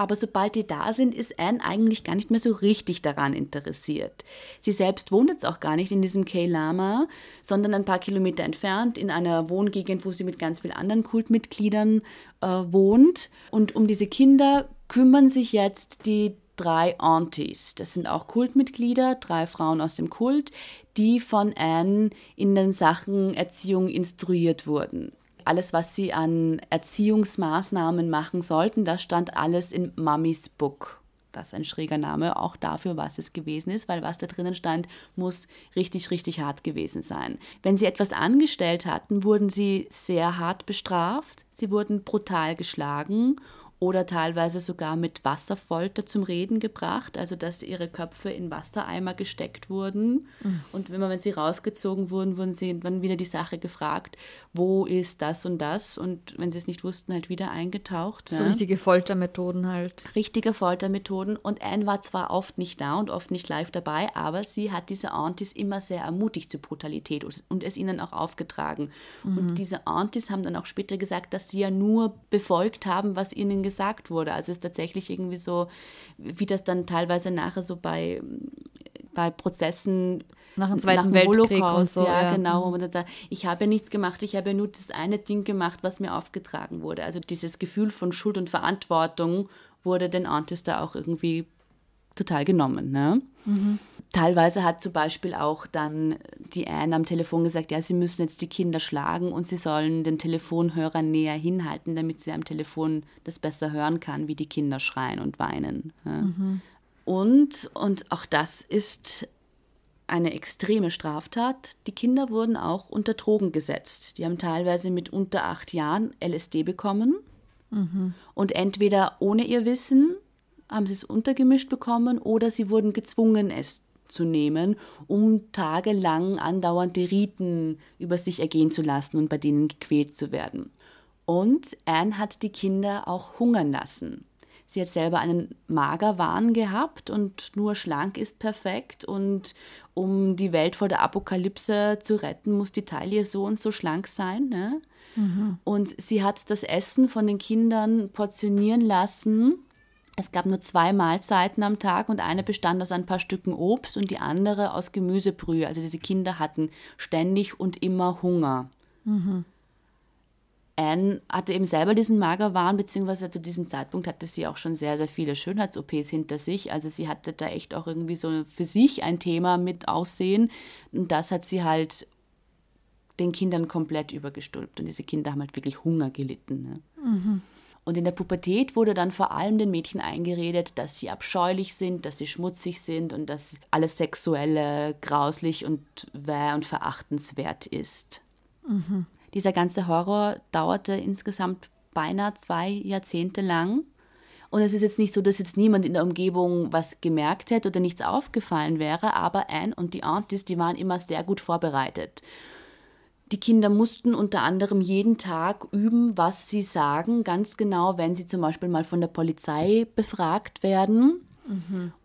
aber sobald die da sind, ist Anne eigentlich gar nicht mehr so richtig daran interessiert. Sie selbst wohnt jetzt auch gar nicht in diesem Keilama, sondern ein paar Kilometer entfernt in einer Wohngegend, wo sie mit ganz vielen anderen Kultmitgliedern äh, wohnt. Und um diese Kinder kümmern sich jetzt die drei Aunties. Das sind auch Kultmitglieder, drei Frauen aus dem Kult, die von Anne in den Sachen Erziehung instruiert wurden. Alles, was sie an Erziehungsmaßnahmen machen sollten, das stand alles in Mummys Book. Das ist ein schräger Name auch dafür, was es gewesen ist, weil was da drinnen stand, muss richtig, richtig hart gewesen sein. Wenn sie etwas angestellt hatten, wurden sie sehr hart bestraft, sie wurden brutal geschlagen oder teilweise sogar mit Wasserfolter zum Reden gebracht, also dass ihre Köpfe in Wassereimer gesteckt wurden. Mhm. Und wenn, man, wenn sie rausgezogen wurden, wurden sie dann wieder die Sache gefragt, wo ist das und das? Und wenn sie es nicht wussten, halt wieder eingetaucht. So ja. richtige Foltermethoden halt. Richtige Foltermethoden. Und Anne war zwar oft nicht da und oft nicht live dabei, aber sie hat diese Aunties immer sehr ermutigt zur Brutalität und es ihnen auch aufgetragen. Mhm. Und diese Aunties haben dann auch später gesagt, dass sie ja nur befolgt haben, was ihnen gesagt gesagt wurde. Also es ist tatsächlich irgendwie so, wie das dann teilweise nachher so bei, bei Prozessen nach dem Zweiten nach dem Weltkrieg Holocaust, so, ja, ja, genau, dann sagt, ich habe ja nichts gemacht, ich habe ja nur das eine Ding gemacht, was mir aufgetragen wurde. Also dieses Gefühl von Schuld und Verantwortung wurde den Antis da auch irgendwie total genommen. Ne? Mhm. Teilweise hat zum Beispiel auch dann die Anne am Telefon gesagt, ja, sie müssen jetzt die Kinder schlagen und sie sollen den Telefonhörer näher hinhalten, damit sie am Telefon das besser hören kann, wie die Kinder schreien und weinen. Ja. Mhm. Und, und auch das ist eine extreme Straftat. Die Kinder wurden auch unter Drogen gesetzt. Die haben teilweise mit unter acht Jahren LSD bekommen. Mhm. Und entweder ohne ihr Wissen haben sie es untergemischt bekommen oder sie wurden gezwungen, es zu nehmen, um tagelang andauernde Riten über sich ergehen zu lassen und bei denen gequält zu werden. Und Anne hat die Kinder auch hungern lassen. Sie hat selber einen Magerwahn gehabt und nur schlank ist perfekt. Und um die Welt vor der Apokalypse zu retten, muss die Taille so und so schlank sein. Ne? Mhm. Und sie hat das Essen von den Kindern portionieren lassen es gab nur zwei Mahlzeiten am Tag und eine bestand aus ein paar Stücken Obst und die andere aus Gemüsebrühe. Also diese Kinder hatten ständig und immer Hunger. Mhm. Anne hatte eben selber diesen Magerwahn, beziehungsweise zu diesem Zeitpunkt hatte sie auch schon sehr, sehr viele Schönheits-OPs hinter sich. Also sie hatte da echt auch irgendwie so für sich ein Thema mit Aussehen. Und das hat sie halt den Kindern komplett übergestülpt. Und diese Kinder haben halt wirklich Hunger gelitten. Ne? Mhm. Und in der Pubertät wurde dann vor allem den Mädchen eingeredet, dass sie abscheulich sind, dass sie schmutzig sind und dass alles Sexuelle grauslich und wäh und verachtenswert ist. Mhm. Dieser ganze Horror dauerte insgesamt beinahe zwei Jahrzehnte lang. Und es ist jetzt nicht so, dass jetzt niemand in der Umgebung was gemerkt hätte oder nichts aufgefallen wäre, aber Anne und die Aunties, die waren immer sehr gut vorbereitet. Die Kinder mussten unter anderem jeden Tag üben, was sie sagen, ganz genau, wenn sie zum Beispiel mal von der Polizei befragt werden.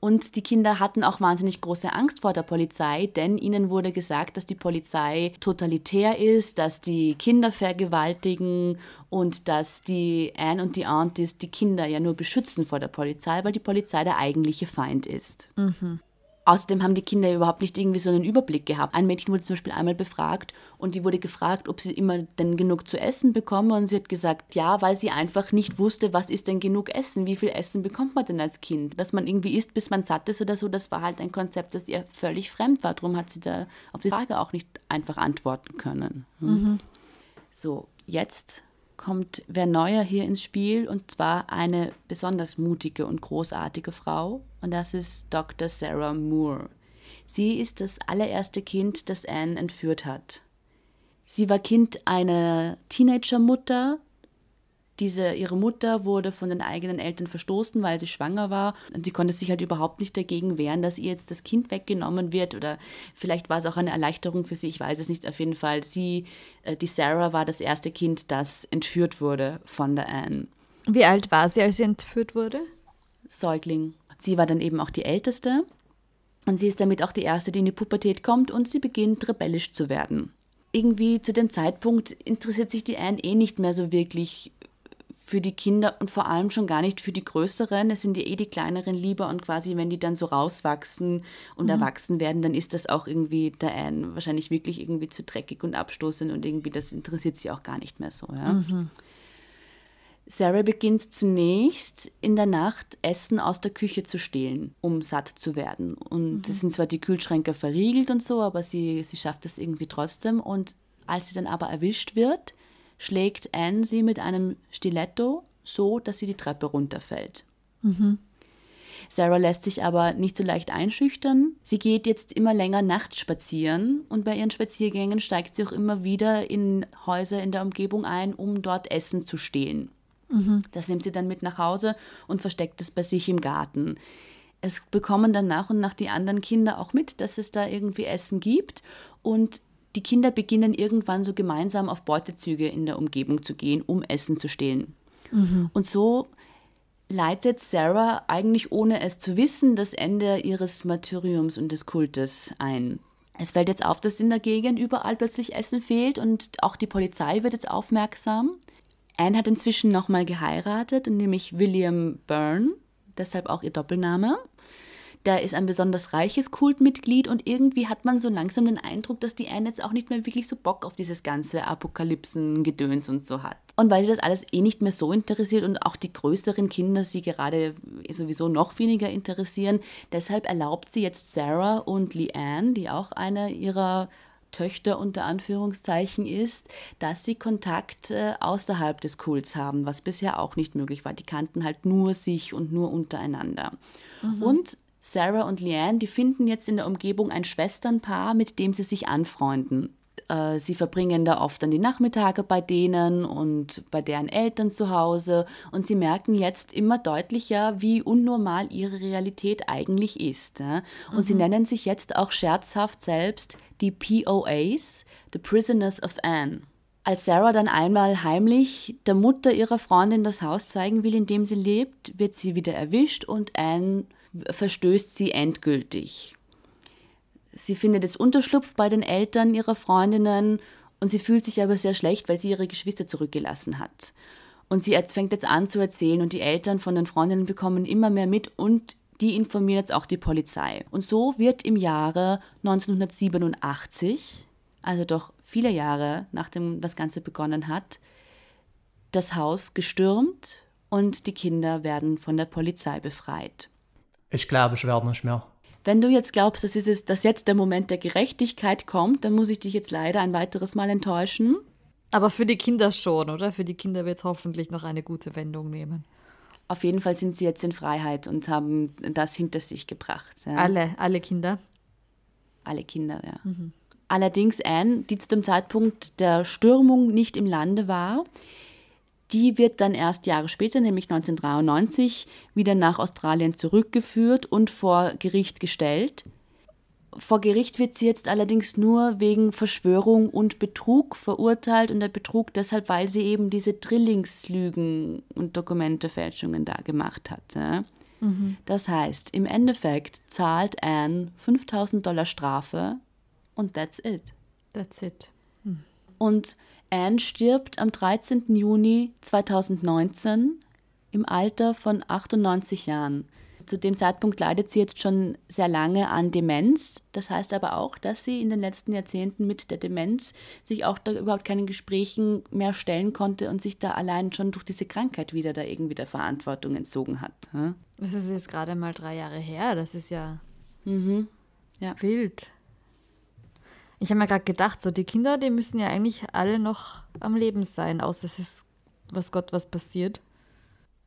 Und die Kinder hatten auch wahnsinnig große Angst vor der Polizei, denn ihnen wurde gesagt, dass die Polizei totalitär ist, dass die Kinder vergewaltigen und dass die Anne und die Aunties die Kinder ja nur beschützen vor der Polizei, weil die Polizei der eigentliche Feind ist. Mhm. Außerdem haben die Kinder überhaupt nicht irgendwie so einen Überblick gehabt. Ein Mädchen wurde zum Beispiel einmal befragt und die wurde gefragt, ob sie immer denn genug zu essen bekomme und sie hat gesagt, ja, weil sie einfach nicht wusste, was ist denn genug Essen, wie viel Essen bekommt man denn als Kind. Dass man irgendwie isst, bis man satt ist oder so, das war halt ein Konzept, das ihr völlig fremd war. Darum hat sie da auf die Frage auch nicht einfach antworten können. Hm. Mhm. So, jetzt kommt wer neuer hier ins Spiel und zwar eine besonders mutige und großartige Frau und das ist Dr. Sarah Moore. Sie ist das allererste Kind, das Anne entführt hat. Sie war Kind einer Teenagermutter, diese, ihre Mutter wurde von den eigenen Eltern verstoßen, weil sie schwanger war. Und sie konnte sich halt überhaupt nicht dagegen wehren, dass ihr jetzt das Kind weggenommen wird. Oder vielleicht war es auch eine Erleichterung für sie, ich weiß es nicht. Auf jeden Fall, sie, äh, die Sarah, war das erste Kind, das entführt wurde von der Anne. Wie alt war sie, als sie entführt wurde? Säugling. Sie war dann eben auch die Älteste. Und sie ist damit auch die Erste, die in die Pubertät kommt und sie beginnt rebellisch zu werden. Irgendwie zu dem Zeitpunkt interessiert sich die Anne eh nicht mehr so wirklich für die Kinder und vor allem schon gar nicht für die Größeren. Es sind ja eh die kleineren lieber und quasi, wenn die dann so rauswachsen und mhm. erwachsen werden, dann ist das auch irgendwie der Anne wahrscheinlich wirklich irgendwie zu dreckig und abstoßend und irgendwie das interessiert sie auch gar nicht mehr so. Ja? Mhm. Sarah beginnt zunächst in der Nacht Essen aus der Küche zu stehlen, um satt zu werden. Und mhm. es sind zwar die Kühlschränke verriegelt und so, aber sie, sie schafft das irgendwie trotzdem. Und als sie dann aber erwischt wird, schlägt Anne sie mit einem Stiletto so, dass sie die Treppe runterfällt. Sarah lässt sich aber nicht so leicht einschüchtern. Sie geht jetzt immer länger nachts spazieren und bei ihren Spaziergängen steigt sie auch immer wieder in Häuser in der Umgebung ein, um dort Essen zu stehlen. Das nimmt sie dann mit nach Hause und versteckt es bei sich im Garten. Es bekommen dann nach und nach die anderen Kinder auch mit, dass es da irgendwie Essen gibt und die Kinder beginnen irgendwann so gemeinsam auf Beutezüge in der Umgebung zu gehen, um Essen zu stehlen. Und so leitet Sarah eigentlich ohne es zu wissen das Ende ihres Martyriums und des Kultes ein. Es fällt jetzt auf, dass in der Gegend überall plötzlich Essen fehlt und auch die Polizei wird jetzt aufmerksam. Anne hat inzwischen nochmal geheiratet, nämlich William Byrne, deshalb auch ihr Doppelname. Der ist ein besonders reiches Kultmitglied und irgendwie hat man so langsam den Eindruck, dass die Anne jetzt auch nicht mehr wirklich so Bock auf dieses ganze Apokalypsen-Gedöns und so hat. Und weil sie das alles eh nicht mehr so interessiert und auch die größeren Kinder sie gerade sowieso noch weniger interessieren, deshalb erlaubt sie jetzt Sarah und Leanne, die auch eine ihrer Töchter unter Anführungszeichen ist, dass sie Kontakt äh, außerhalb des Kults haben, was bisher auch nicht möglich war. Die kannten halt nur sich und nur untereinander. Und Sarah und Leanne, die finden jetzt in der Umgebung ein Schwesternpaar, mit dem sie sich anfreunden. Äh, Sie verbringen da oft dann die Nachmittage bei denen und bei deren Eltern zu Hause und sie merken jetzt immer deutlicher, wie unnormal ihre Realität eigentlich ist. ja. Und sie nennen sich jetzt auch scherzhaft selbst die POAs, The Prisoners of Anne. Als Sarah dann einmal heimlich der Mutter ihrer Freundin das Haus zeigen will, in dem sie lebt, wird sie wieder erwischt und Anne verstößt sie endgültig. Sie findet es Unterschlupf bei den Eltern ihrer Freundinnen und sie fühlt sich aber sehr schlecht, weil sie ihre Geschwister zurückgelassen hat. Und sie fängt jetzt an zu erzählen und die Eltern von den Freundinnen bekommen immer mehr mit und die informieren jetzt auch die Polizei. Und so wird im Jahre 1987, also doch viele Jahre nachdem das Ganze begonnen hat, das Haus gestürmt und die Kinder werden von der Polizei befreit. Ich glaube, ich werde nicht mehr. Wenn du jetzt glaubst, dass, es, dass jetzt der Moment der Gerechtigkeit kommt, dann muss ich dich jetzt leider ein weiteres Mal enttäuschen. Aber für die Kinder schon, oder? Für die Kinder wird es hoffentlich noch eine gute Wendung nehmen. Auf jeden Fall sind sie jetzt in Freiheit und haben das hinter sich gebracht. Ja. Alle, alle Kinder. Alle Kinder, ja. Allerdings Anne, die zu dem Zeitpunkt der Stürmung nicht im Lande war, die wird dann erst Jahre später, nämlich 1993, wieder nach Australien zurückgeführt und vor Gericht gestellt. Vor Gericht wird sie jetzt allerdings nur wegen Verschwörung und Betrug verurteilt und der Betrug deshalb, weil sie eben diese Drillingslügen und Dokumentefälschungen da gemacht hat. ja. Das heißt, im Endeffekt zahlt Anne 5000 Dollar Strafe und that's it. That's it. Und Anne stirbt am 13. Juni 2019 im Alter von 98 Jahren. Zu dem Zeitpunkt leidet sie jetzt schon sehr lange an Demenz. Das heißt aber auch, dass sie in den letzten Jahrzehnten mit der Demenz sich auch da überhaupt keinen Gesprächen mehr stellen konnte und sich da allein schon durch diese Krankheit wieder da irgendwie der Verantwortung entzogen hat. ja. Das ist jetzt gerade mal drei Jahre her. Das ist ja, Ja. wild. Ich habe mir gerade gedacht, so die Kinder, die müssen ja eigentlich alle noch am Leben sein, außer es ist, was Gott, was passiert.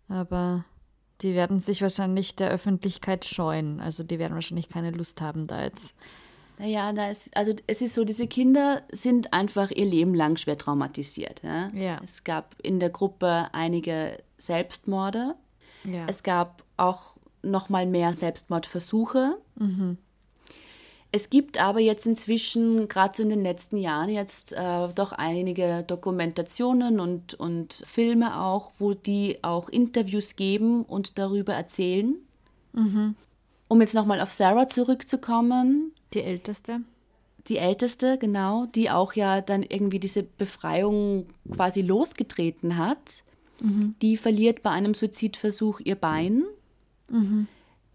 Aber die werden sich wahrscheinlich der Öffentlichkeit scheuen. Also die werden wahrscheinlich keine Lust haben, da jetzt. Naja, da ist, also es ist so, diese Kinder sind einfach ihr Leben lang schwer traumatisiert. Ja? Ja. Es gab in der Gruppe einige Selbstmorde. Ja. Es gab auch noch mal mehr Selbstmordversuche. Es gibt aber jetzt inzwischen, gerade so in den letzten Jahren, jetzt äh, doch einige Dokumentationen und, und Filme auch, wo die auch Interviews geben und darüber erzählen. Um jetzt nochmal auf Sarah zurückzukommen, die Älteste. die Älteste, genau, die auch ja dann irgendwie diese Befreiung quasi losgetreten hat, die verliert bei einem Suizidversuch ihr Bein.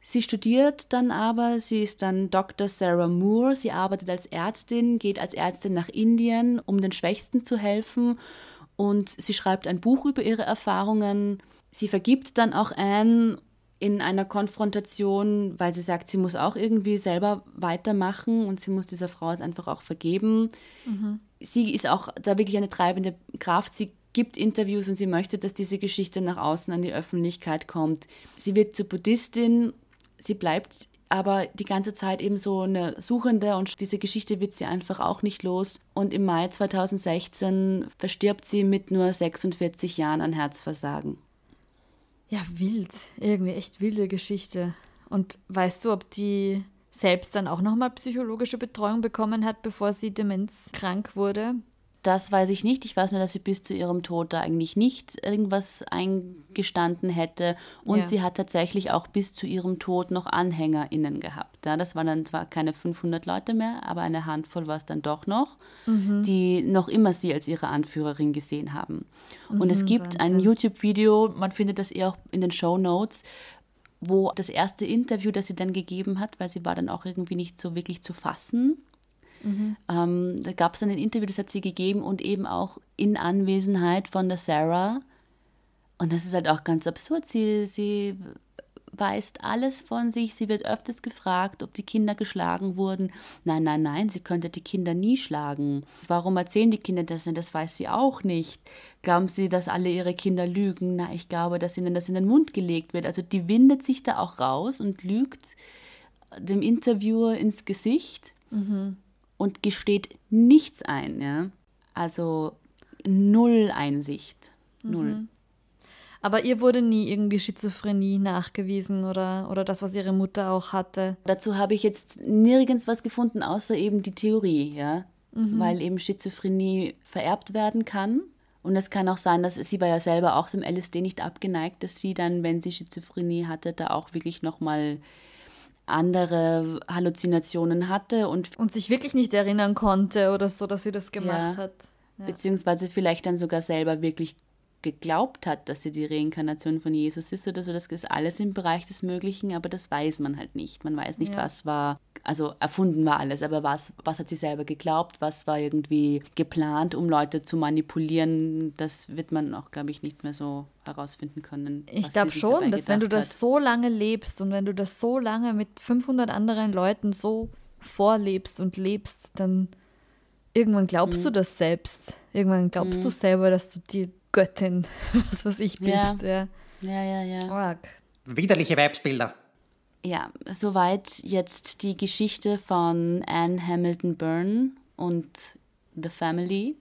Sie studiert dann aber, sie ist dann Dr. Sarah Moore, sie arbeitet als Ärztin, geht als Ärztin nach Indien, um den Schwächsten zu helfen und sie schreibt ein Buch über ihre Erfahrungen. Sie vergibt dann auch Anne in einer Konfrontation, weil sie sagt, sie muss auch irgendwie selber weitermachen und sie muss dieser Frau jetzt einfach auch vergeben. Mhm. Sie ist auch da wirklich eine treibende Kraft. Sie gibt Interviews und sie möchte, dass diese Geschichte nach außen an die Öffentlichkeit kommt. Sie wird zur Buddhistin, sie bleibt aber die ganze Zeit eben so eine Suchende und diese Geschichte wird sie einfach auch nicht los. Und im Mai 2016 verstirbt sie mit nur 46 Jahren an Herzversagen. Ja, wild. Irgendwie echt wilde Geschichte. Und weißt du, ob die selbst dann auch nochmal psychologische Betreuung bekommen hat, bevor sie demenzkrank wurde? Das weiß ich nicht. Ich weiß nur, dass sie bis zu ihrem Tod da eigentlich nicht irgendwas eingestanden hätte. Und ja. sie hat tatsächlich auch bis zu ihrem Tod noch AnhängerInnen gehabt. Ja, das waren dann zwar keine 500 Leute mehr, aber eine Handvoll war es dann doch noch, mhm. die noch immer sie als ihre Anführerin gesehen haben. Mhm, und es gibt Wahnsinn. ein YouTube-Video, man findet das eher auch in den Show Notes, wo das erste Interview, das sie dann gegeben hat, weil sie war dann auch irgendwie nicht so wirklich zu fassen Mhm. Ähm, da gab es ein Interview, das hat sie gegeben und eben auch in Anwesenheit von der Sarah. Und das ist halt auch ganz absurd. Sie, sie weist alles von sich. Sie wird öfters gefragt, ob die Kinder geschlagen wurden. Nein, nein, nein, sie könnte die Kinder nie schlagen. Warum erzählen die Kinder das denn? Das weiß sie auch nicht. Glauben sie, dass alle ihre Kinder lügen? Na, ich glaube, dass ihnen das in den Mund gelegt wird. Also die windet sich da auch raus und lügt dem Interviewer ins Gesicht. Mhm und gesteht nichts ein. Ja? Also null Einsicht. Null. Mhm. Aber ihr wurde nie irgendwie Schizophrenie nachgewiesen oder, oder das, was ihre Mutter auch hatte? Dazu habe ich jetzt nirgends was gefunden, außer eben die Theorie, ja. Mhm. Weil eben Schizophrenie vererbt werden kann. Und es kann auch sein, dass sie war ja selber auch dem LSD nicht abgeneigt, dass sie dann, wenn sie Schizophrenie hatte, da auch wirklich nochmal andere Halluzinationen hatte und, und sich wirklich nicht erinnern konnte oder so, dass sie das gemacht ja, hat. Ja. Beziehungsweise vielleicht dann sogar selber wirklich geglaubt hat, dass sie die Reinkarnation von Jesus ist oder so. Das ist alles im Bereich des Möglichen, aber das weiß man halt nicht. Man weiß nicht, ja. was war, also erfunden war alles, aber was, was hat sie selber geglaubt, was war irgendwie geplant, um Leute zu manipulieren, das wird man auch, glaube ich, nicht mehr so herausfinden können. Ich glaube schon, dass wenn du das hat. so lange lebst und wenn du das so lange mit 500 anderen Leuten so vorlebst und lebst, dann irgendwann glaubst mhm. du das selbst. Irgendwann glaubst mhm. du selber, dass du die Göttin, was weiß ich, bist. Ja, ja, ja. ja, ja. Org. Widerliche Weibsbilder. Ja, soweit jetzt die Geschichte von Anne Hamilton Byrne und The Family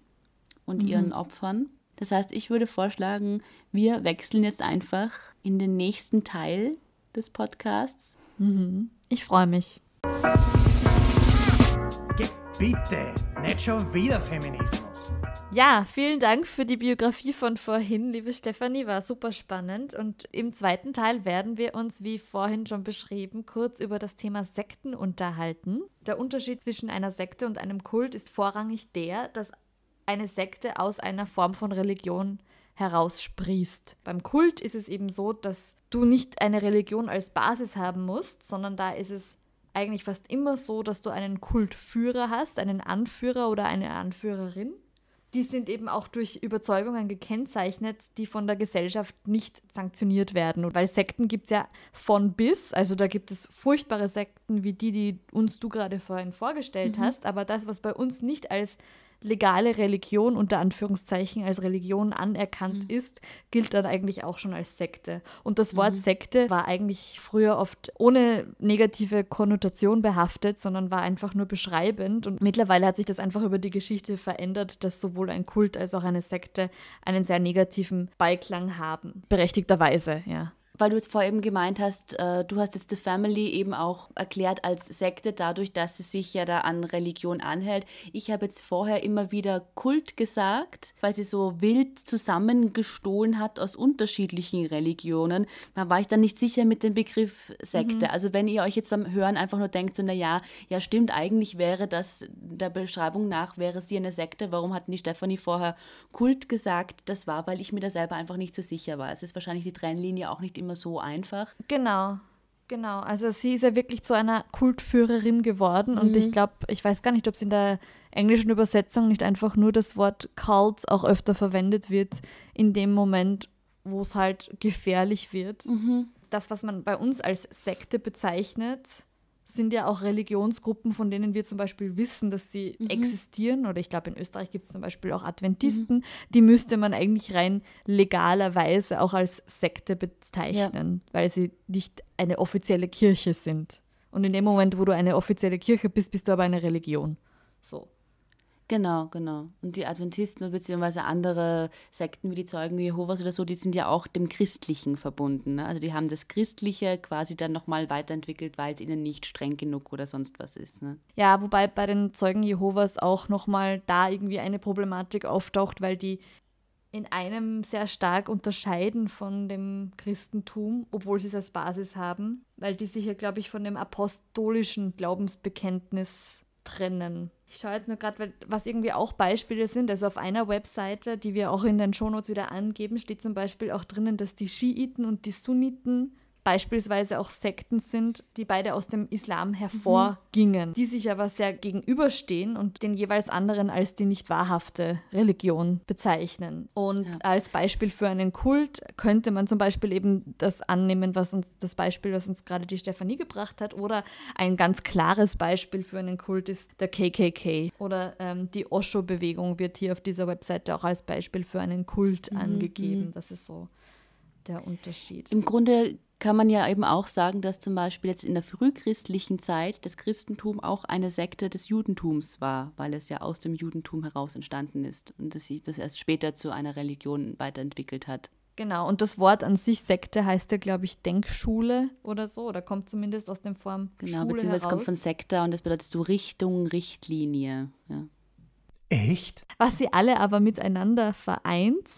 und mhm. ihren Opfern. Das heißt, ich würde vorschlagen, wir wechseln jetzt einfach in den nächsten Teil des Podcasts. Mhm. Ich freue mich. Bitte, nicht schon wieder Feminismus. Ja, vielen Dank für die Biografie von vorhin, liebe Stefanie, war super spannend. Und im zweiten Teil werden wir uns, wie vorhin schon beschrieben, kurz über das Thema Sekten unterhalten. Der Unterschied zwischen einer Sekte und einem Kult ist vorrangig der, dass eine Sekte aus einer Form von Religion heraussprießt. Beim Kult ist es eben so, dass du nicht eine Religion als Basis haben musst, sondern da ist es eigentlich fast immer so, dass du einen Kultführer hast, einen Anführer oder eine Anführerin. Die sind eben auch durch Überzeugungen gekennzeichnet, die von der Gesellschaft nicht sanktioniert werden. weil Sekten gibt es ja von bis. Also da gibt es furchtbare Sekten wie die, die uns du gerade vorhin vorgestellt mhm. hast. Aber das, was bei uns nicht als legale Religion unter Anführungszeichen als Religion anerkannt mhm. ist, gilt dann eigentlich auch schon als Sekte. Und das Wort mhm. Sekte war eigentlich früher oft ohne negative Konnotation behaftet, sondern war einfach nur beschreibend. Und mittlerweile hat sich das einfach über die Geschichte verändert, dass sowohl ein Kult als auch eine Sekte einen sehr negativen Beiklang haben. Berechtigterweise, ja weil du es vorher eben gemeint hast, äh, du hast jetzt The Family eben auch erklärt als Sekte, dadurch, dass sie sich ja da an Religion anhält. Ich habe jetzt vorher immer wieder Kult gesagt, weil sie so wild zusammengestohlen hat aus unterschiedlichen Religionen. Da war ich dann nicht sicher mit dem Begriff Sekte. Mhm. Also wenn ihr euch jetzt beim Hören einfach nur denkt, so na ja, stimmt, eigentlich wäre das der Beschreibung nach, wäre sie eine Sekte. Warum hat die Stefanie vorher Kult gesagt? Das war, weil ich mir da selber einfach nicht so sicher war. Es ist wahrscheinlich die Trennlinie auch nicht immer so einfach. Genau. Genau, also sie ist ja wirklich zu einer Kultführerin geworden mhm. und ich glaube, ich weiß gar nicht, ob es in der englischen Übersetzung nicht einfach nur das Wort Cult auch öfter verwendet wird in dem Moment, wo es halt gefährlich wird. Mhm. das, was man bei uns als Sekte bezeichnet, sind ja auch Religionsgruppen, von denen wir zum Beispiel wissen, dass sie mhm. existieren. Oder ich glaube, in Österreich gibt es zum Beispiel auch Adventisten. Mhm. Die müsste man eigentlich rein legalerweise auch als Sekte bezeichnen, ja. weil sie nicht eine offizielle Kirche sind. Und in dem Moment, wo du eine offizielle Kirche bist, bist du aber eine Religion. So. Genau, genau. Und die Adventisten bzw. andere Sekten wie die Zeugen Jehovas oder so, die sind ja auch dem Christlichen verbunden. Ne? Also die haben das Christliche quasi dann nochmal weiterentwickelt, weil es ihnen nicht streng genug oder sonst was ist. Ne? Ja, wobei bei den Zeugen Jehovas auch nochmal da irgendwie eine Problematik auftaucht, weil die in einem sehr stark unterscheiden von dem Christentum, obwohl sie es als Basis haben, weil die sich ja, glaube ich, von dem apostolischen Glaubensbekenntnis trennen. Ich schaue jetzt nur gerade, was irgendwie auch Beispiele sind. Also auf einer Webseite, die wir auch in den Shownotes wieder angeben, steht zum Beispiel auch drinnen, dass die Schiiten und die Sunniten beispielsweise auch Sekten sind, die beide aus dem Islam hervorgingen, mhm. die sich aber sehr gegenüberstehen und den jeweils anderen als die nicht wahrhafte Religion bezeichnen. Und ja. als Beispiel für einen Kult könnte man zum Beispiel eben das annehmen, was uns das Beispiel, was uns gerade die Stefanie gebracht hat, oder ein ganz klares Beispiel für einen Kult ist der KKK oder ähm, die Osho-Bewegung wird hier auf dieser Webseite auch als Beispiel für einen Kult mhm. angegeben. Mhm. Das ist so der Unterschied. Im Grunde kann man ja eben auch sagen, dass zum Beispiel jetzt in der frühchristlichen Zeit das Christentum auch eine Sekte des Judentums war, weil es ja aus dem Judentum heraus entstanden ist und dass sich das erst später zu einer Religion weiterentwickelt hat. Genau, und das Wort an sich Sekte heißt ja, glaube ich, Denkschule oder so, oder kommt zumindest aus dem Form Genau, Schule beziehungsweise heraus. kommt von Sekta und das bedeutet so Richtung, Richtlinie. Ja. Echt? Was sie alle aber miteinander vereint,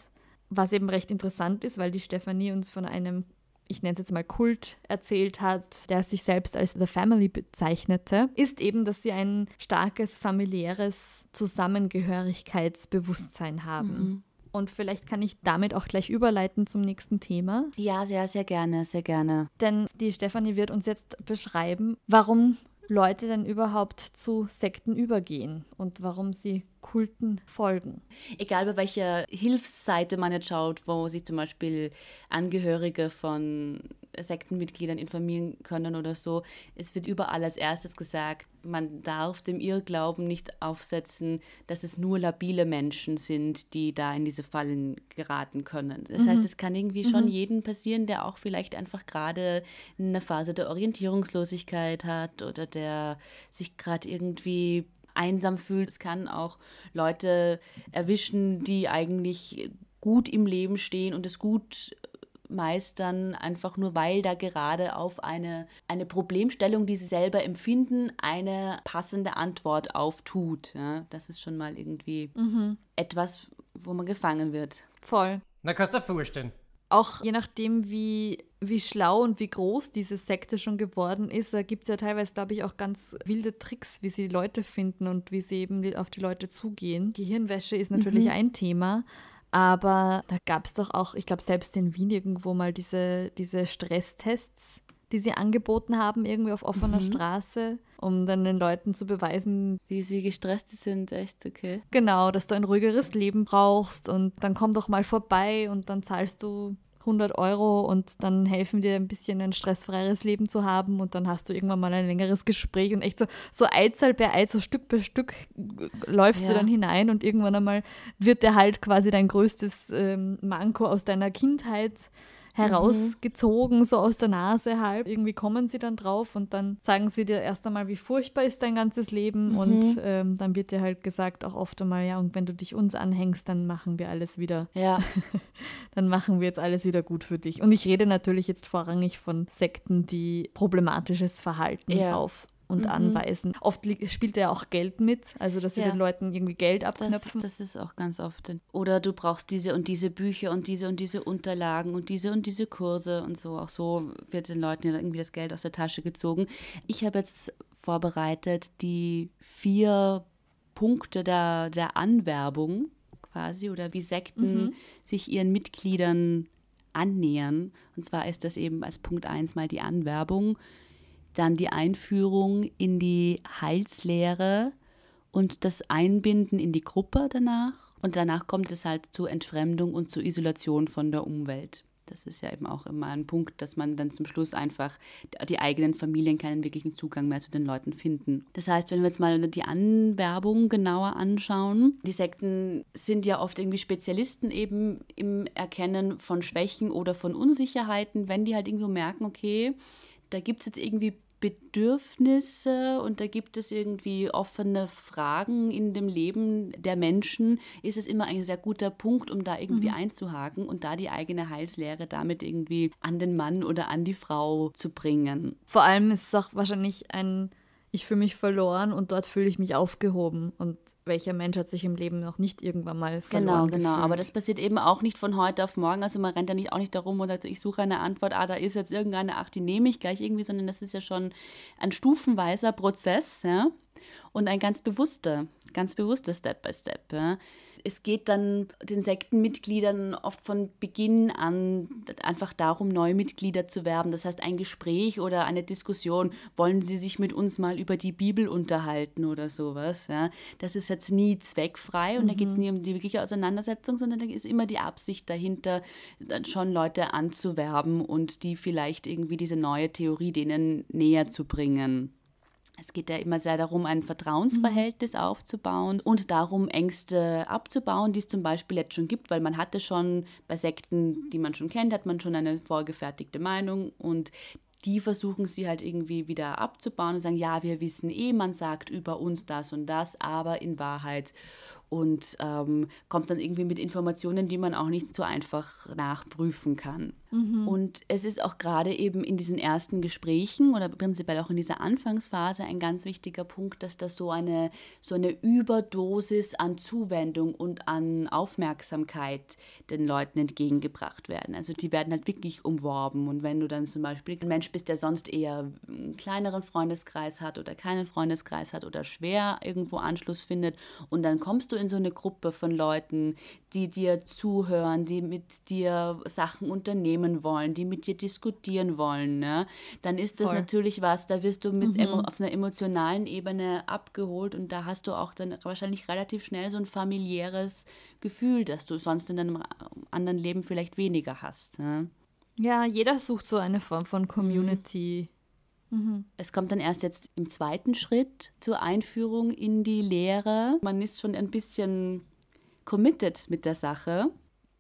was eben recht interessant ist, weil die Stefanie uns von einem ich nenne es jetzt mal Kult erzählt hat, der sich selbst als The Family bezeichnete, ist eben, dass sie ein starkes familiäres Zusammengehörigkeitsbewusstsein haben. Mhm. Und vielleicht kann ich damit auch gleich überleiten zum nächsten Thema. Ja, sehr, sehr gerne, sehr gerne. Denn die Stefanie wird uns jetzt beschreiben, warum Leute denn überhaupt zu Sekten übergehen und warum sie Kulten folgen. Egal bei welcher Hilfsseite man jetzt schaut, wo sich zum Beispiel Angehörige von Sektenmitgliedern informieren können oder so, es wird überall als erstes gesagt, man darf dem Irrglauben nicht aufsetzen, dass es nur labile Menschen sind, die da in diese Fallen geraten können. Das mhm. heißt, es kann irgendwie schon mhm. jedem passieren, der auch vielleicht einfach gerade eine Phase der Orientierungslosigkeit hat oder der sich gerade irgendwie einsam fühlt. Es kann auch Leute erwischen, die eigentlich gut im Leben stehen und es gut meistern, einfach nur weil da gerade auf eine, eine Problemstellung, die sie selber empfinden, eine passende Antwort auftut. Ja, das ist schon mal irgendwie mhm. etwas, wo man gefangen wird. Voll. Na, kannst du dir vorstellen auch je nachdem, wie, wie schlau und wie groß diese Sekte schon geworden ist, gibt es ja teilweise, glaube ich, auch ganz wilde Tricks, wie sie Leute finden und wie sie eben auf die Leute zugehen. Gehirnwäsche ist natürlich mhm. ein Thema. Aber da gab es doch auch, ich glaube, selbst in Wien irgendwo mal diese, diese Stresstests, die sie angeboten haben, irgendwie auf offener mhm. Straße, um dann den Leuten zu beweisen, wie sie gestresst sind, echt, okay. Genau, dass du ein ruhigeres Leben brauchst und dann komm doch mal vorbei und dann zahlst du 100 Euro und dann helfen dir ein bisschen ein stressfreieres Leben zu haben und dann hast du irgendwann mal ein längeres Gespräch und echt so, so Eizahl per Ei, so Stück bei Stück läufst ja. du dann hinein und irgendwann einmal wird der halt quasi dein größtes ähm, Manko aus deiner Kindheit herausgezogen, mhm. so aus der Nase halb. Irgendwie kommen sie dann drauf und dann sagen sie dir erst einmal, wie furchtbar ist dein ganzes Leben mhm. und ähm, dann wird dir halt gesagt auch oft einmal, ja, und wenn du dich uns anhängst, dann machen wir alles wieder. Ja. dann machen wir jetzt alles wieder gut für dich. Und ich rede natürlich jetzt vorrangig von Sekten, die problematisches Verhalten ja. auf und mhm. anweisen. Oft spielt er auch Geld mit, also dass sie ja. den Leuten irgendwie Geld abknöpfen. Das, das, ist auch ganz oft. Oder du brauchst diese und diese Bücher und diese und diese Unterlagen und diese und diese Kurse und so. Auch so wird den Leuten ja irgendwie das Geld aus der Tasche gezogen. Ich habe jetzt vorbereitet die vier Punkte der, der Anwerbung quasi oder wie Sekten mhm. sich ihren Mitgliedern annähern. Und zwar ist das eben als Punkt 1 mal die Anwerbung dann die Einführung in die Heilslehre und das Einbinden in die Gruppe danach. Und danach kommt es halt zur Entfremdung und zur Isolation von der Umwelt. Das ist ja eben auch immer ein Punkt, dass man dann zum Schluss einfach die eigenen Familien keinen wirklichen Zugang mehr zu den Leuten finden. Das heißt, wenn wir jetzt mal die Anwerbung genauer anschauen, die Sekten sind ja oft irgendwie Spezialisten eben im Erkennen von Schwächen oder von Unsicherheiten, wenn die halt irgendwo merken, okay, da gibt es jetzt irgendwie Bedürfnisse und da gibt es irgendwie offene Fragen in dem Leben der Menschen, ist es immer ein sehr guter Punkt, um da irgendwie mhm. einzuhaken und da die eigene Heilslehre damit irgendwie an den Mann oder an die Frau zu bringen. Vor allem ist es auch wahrscheinlich ein ich fühle mich verloren und dort fühle ich mich aufgehoben. Und welcher Mensch hat sich im Leben noch nicht irgendwann mal verloren Genau, genau. Gefühlt? Aber das passiert eben auch nicht von heute auf morgen. Also man rennt ja nicht, auch nicht darum und sagt, ich suche eine Antwort, ah, da ist jetzt irgendeine, ach, die nehme ich gleich irgendwie, sondern das ist ja schon ein stufenweiser Prozess, ja. Und ein ganz bewusster, ganz bewusster Step by Step, ja es geht dann den Sektenmitgliedern oft von Beginn an einfach darum, neue Mitglieder zu werben. Das heißt, ein Gespräch oder eine Diskussion, wollen sie sich mit uns mal über die Bibel unterhalten oder sowas. Ja? Das ist jetzt nie zweckfrei und mhm. da geht es nie um die wirkliche Auseinandersetzung, sondern da ist immer die Absicht dahinter, schon Leute anzuwerben und die vielleicht irgendwie diese neue Theorie denen näher zu bringen. Es geht ja immer sehr darum, ein Vertrauensverhältnis mhm. aufzubauen und darum, Ängste abzubauen, die es zum Beispiel jetzt schon gibt, weil man hatte schon bei Sekten, die man schon kennt, hat man schon eine vorgefertigte Meinung und die versuchen sie halt irgendwie wieder abzubauen und sagen, ja, wir wissen eh, man sagt über uns das und das, aber in Wahrheit und ähm, kommt dann irgendwie mit Informationen, die man auch nicht so einfach nachprüfen kann. Mhm. Und es ist auch gerade eben in diesen ersten Gesprächen oder prinzipiell auch in dieser Anfangsphase ein ganz wichtiger Punkt, dass da so eine, so eine Überdosis an Zuwendung und an Aufmerksamkeit den Leuten entgegengebracht werden. Also die werden halt wirklich umworben. Und wenn du dann zum Beispiel ein Mensch bist, der sonst eher einen kleineren Freundeskreis hat oder keinen Freundeskreis hat oder schwer irgendwo Anschluss findet und dann kommst du in so eine Gruppe von Leuten, die dir zuhören, die mit dir Sachen unternehmen wollen, die mit dir diskutieren wollen, ne? dann ist das Voll. natürlich was, da wirst du mit mhm. auf einer emotionalen Ebene abgeholt und da hast du auch dann wahrscheinlich relativ schnell so ein familiäres Gefühl, das du sonst in deinem anderen Leben vielleicht weniger hast. Ne? Ja, jeder sucht so eine Form von Community. Mhm. Mhm. Es kommt dann erst jetzt im zweiten Schritt zur Einführung in die Lehre. Man ist schon ein bisschen committed mit der Sache.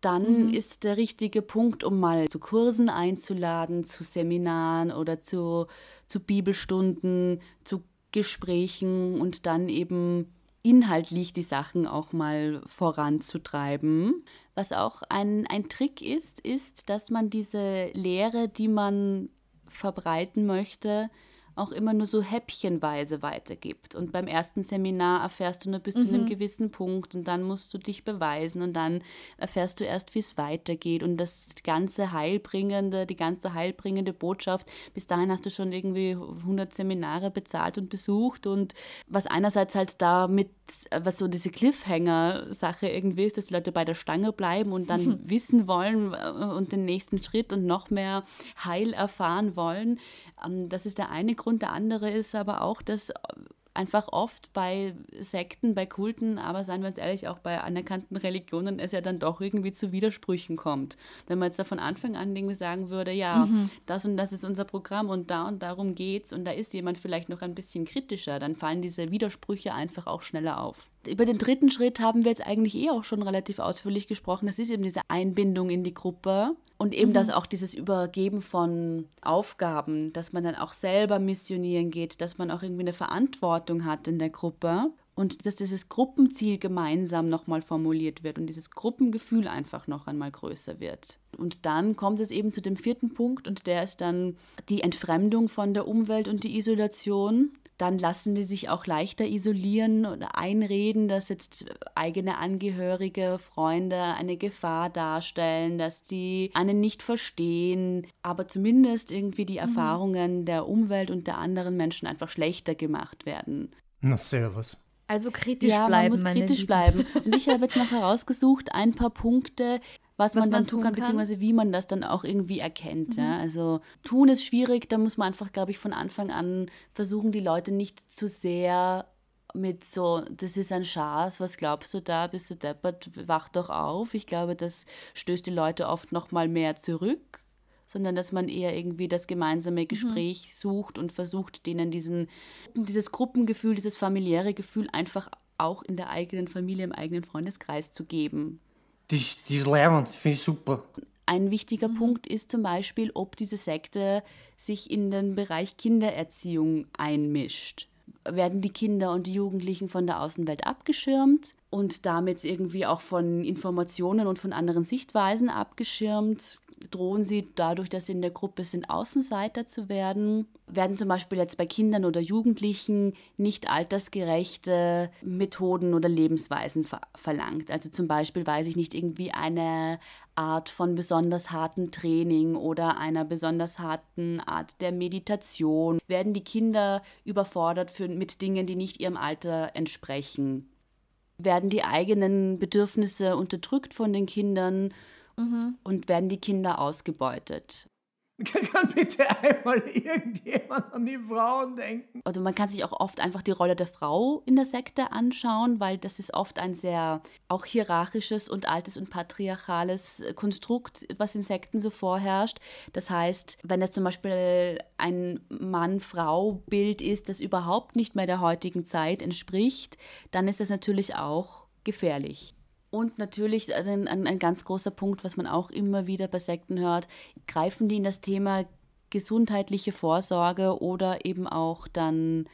Dann mhm. ist der richtige Punkt, um mal zu Kursen einzuladen, zu Seminaren oder zu, zu Bibelstunden, zu Gesprächen und dann eben inhaltlich die Sachen auch mal voranzutreiben. Was auch ein, ein Trick ist, ist, dass man diese Lehre, die man verbreiten möchte, auch immer nur so häppchenweise weitergibt. Und beim ersten Seminar erfährst du nur bis mhm. zu einem mhm. gewissen Punkt und dann musst du dich beweisen und dann erfährst du erst, wie es weitergeht. Und das ganze heilbringende, die ganze heilbringende Botschaft, bis dahin hast du schon irgendwie 100 Seminare bezahlt und besucht und was einerseits halt damit, was so diese Cliffhanger-Sache irgendwie ist, dass die Leute bei der Stange bleiben und dann mhm. wissen wollen äh, und den nächsten Schritt und noch mehr Heil erfahren wollen. Ähm, das ist der eine Grund. Der andere ist aber auch, dass einfach oft bei Sekten, bei Kulten, aber seien wir uns ehrlich, auch bei anerkannten Religionen es ja dann doch irgendwie zu Widersprüchen kommt. Wenn man jetzt da von Anfang an irgendwie sagen würde, ja, mhm. das und das ist unser Programm und da und darum geht's und da ist jemand vielleicht noch ein bisschen kritischer, dann fallen diese Widersprüche einfach auch schneller auf. Über den dritten Schritt haben wir jetzt eigentlich eh auch schon relativ ausführlich gesprochen. Das ist eben diese Einbindung in die Gruppe und eben mhm. das auch dieses Übergeben von Aufgaben, dass man dann auch selber missionieren geht, dass man auch irgendwie eine Verantwortung hat in der Gruppe und dass dieses Gruppenziel gemeinsam nochmal formuliert wird und dieses Gruppengefühl einfach noch einmal größer wird. Und dann kommt es eben zu dem vierten Punkt und der ist dann die Entfremdung von der Umwelt und die Isolation dann lassen die sich auch leichter isolieren oder einreden, dass jetzt eigene Angehörige, Freunde eine Gefahr darstellen, dass die einen nicht verstehen, aber zumindest irgendwie die mhm. Erfahrungen der Umwelt und der anderen Menschen einfach schlechter gemacht werden. Na, servus. Also kritisch ja, bleiben. Man muss kritisch Lieben. bleiben. Und ich habe jetzt noch herausgesucht ein paar Punkte, was, was man dann tun kann, kann, beziehungsweise wie man das dann auch irgendwie erkennt. Mhm. Ja? Also tun ist schwierig, da muss man einfach, glaube ich, von Anfang an versuchen, die Leute nicht zu sehr mit so, das ist ein Schaß, was glaubst du da, bist du deppert, wach doch auf. Ich glaube, das stößt die Leute oft noch mal mehr zurück, sondern dass man eher irgendwie das gemeinsame Gespräch mhm. sucht und versucht, denen diesen, dieses Gruppengefühl, dieses familiäre Gefühl einfach auch in der eigenen Familie, im eigenen Freundeskreis zu geben. Das, das ist leibend, finde ich super. Ein wichtiger mhm. Punkt ist zum Beispiel, ob diese Sekte sich in den Bereich Kindererziehung einmischt. Werden die Kinder und die Jugendlichen von der Außenwelt abgeschirmt und damit irgendwie auch von Informationen und von anderen Sichtweisen abgeschirmt? Drohen sie dadurch, dass sie in der Gruppe sind, Außenseiter zu werden? Werden zum Beispiel jetzt bei Kindern oder Jugendlichen nicht altersgerechte Methoden oder Lebensweisen ver verlangt? Also zum Beispiel, weiß ich nicht, irgendwie eine Art von besonders harten Training oder einer besonders harten Art der Meditation? Werden die Kinder überfordert für, mit Dingen, die nicht ihrem Alter entsprechen? Werden die eigenen Bedürfnisse unterdrückt von den Kindern? Mhm. und werden die Kinder ausgebeutet. Kann bitte einmal irgendjemand an die Frauen denken? Also man kann sich auch oft einfach die Rolle der Frau in der Sekte anschauen, weil das ist oft ein sehr auch hierarchisches und altes und patriarchales Konstrukt, was in Sekten so vorherrscht. Das heißt, wenn es zum Beispiel ein Mann-Frau-Bild ist, das überhaupt nicht mehr der heutigen Zeit entspricht, dann ist das natürlich auch gefährlich. Und natürlich ein, ein, ein ganz großer Punkt, was man auch immer wieder bei Sekten hört, greifen die in das Thema gesundheitliche Vorsorge oder eben auch dann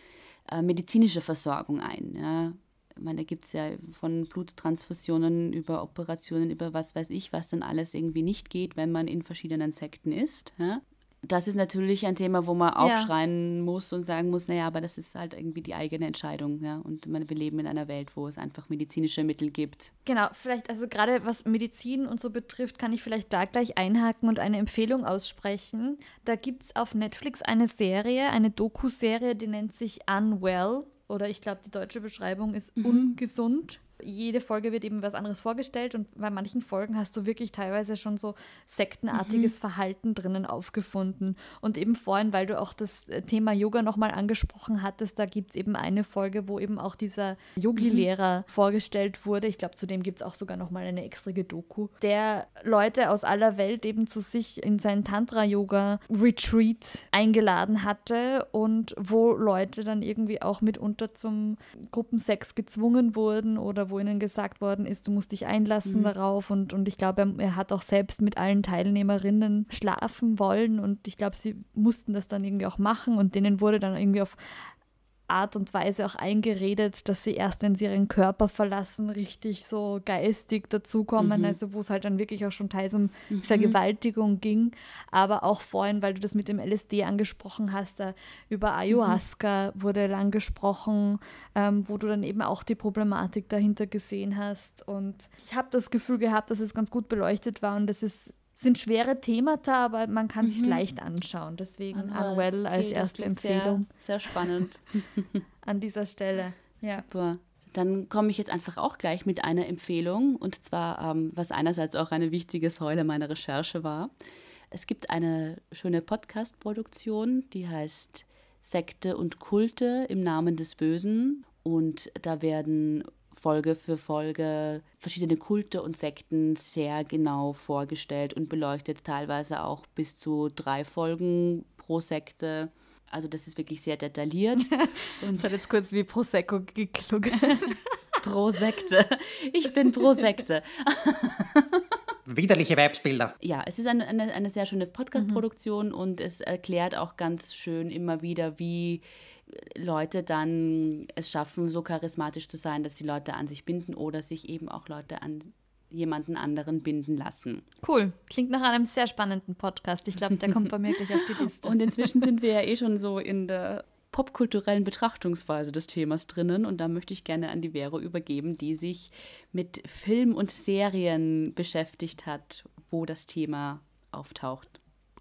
äh, medizinische Versorgung ein. Ja. Ich meine, da gibt es ja von Bluttransfusionen über Operationen, über was weiß ich, was dann alles irgendwie nicht geht, wenn man in verschiedenen Sekten ist. Ja das ist natürlich ein Thema, wo man aufschreien ja. muss und sagen muss, naja, aber das ist halt irgendwie die eigene Entscheidung. Ja? Und wir leben in einer Welt, wo es einfach medizinische Mittel gibt. Genau, vielleicht, also gerade was Medizin und so betrifft, kann ich vielleicht da gleich einhaken und eine Empfehlung aussprechen. Da gibt es auf Netflix eine Serie, eine Doku-Serie, die nennt sich Unwell. Oder ich glaube, die deutsche Beschreibung ist mhm. ungesund jede Folge wird eben was anderes vorgestellt und bei manchen Folgen hast du wirklich teilweise schon so sektenartiges mhm. Verhalten drinnen aufgefunden. Und eben vorhin, weil du auch das äh, Thema Yoga nochmal angesprochen hattest, da gibt es eben eine Folge, wo eben auch dieser Yogi-Lehrer mhm. vorgestellt wurde. Ich glaube, zudem gibt es auch sogar nochmal eine extra Doku, der Leute aus aller Welt eben zu sich in sein Tantra-Yoga-Retreat eingeladen hatte und wo Leute dann irgendwie auch mitunter zum Gruppensex gezwungen wurden oder wo ihnen gesagt worden ist, du musst dich einlassen mhm. darauf. Und, und ich glaube, er, er, hat auch selbst mit allen Teilnehmerinnen schlafen wollen. Und ich glaube, sie mussten das dann irgendwie auch machen. Und denen wurde dann irgendwie auf Art und Weise auch eingeredet, dass sie erst, wenn sie ihren Körper verlassen, richtig so geistig dazukommen. Mhm. Also wo es halt dann wirklich auch schon teils um mhm. Vergewaltigung ging. Aber auch vorhin, weil du das mit dem LSD angesprochen hast, da über Ayahuasca mhm. wurde lang gesprochen, ähm, wo du dann eben auch die Problematik dahinter gesehen hast. Und ich habe das Gefühl gehabt, dass es ganz gut beleuchtet war und es ist sind schwere Themata, aber man kann mhm. sich leicht anschauen. Deswegen Unwell okay, als erste Empfehlung. Sehr, sehr spannend. An dieser Stelle. Ja. Super. Dann komme ich jetzt einfach auch gleich mit einer Empfehlung und zwar, ähm, was einerseits auch eine wichtige Säule meiner Recherche war. Es gibt eine schöne Podcast-Produktion, die heißt Sekte und Kulte im Namen des Bösen und da werden Folge für Folge verschiedene Kulte und Sekten sehr genau vorgestellt und beleuchtet, teilweise auch bis zu drei Folgen pro Sekte. Also das ist wirklich sehr detailliert. und das hat jetzt kurz wie Prosecco geklungen. pro Sekte. Ich bin pro Sekte. Widerliche Weibsbilder. Ja, es ist eine, eine, eine sehr schöne Podcast-Produktion mhm. und es erklärt auch ganz schön immer wieder, wie Leute dann es schaffen, so charismatisch zu sein, dass sie Leute an sich binden oder sich eben auch Leute an jemanden anderen binden lassen. Cool. Klingt nach einem sehr spannenden Podcast. Ich glaube, der kommt bei mir gleich auf die Liste. Und inzwischen sind wir ja eh schon so in der popkulturellen Betrachtungsweise des Themas drinnen und da möchte ich gerne an die Vero übergeben, die sich mit Film und Serien beschäftigt hat, wo das Thema auftaucht.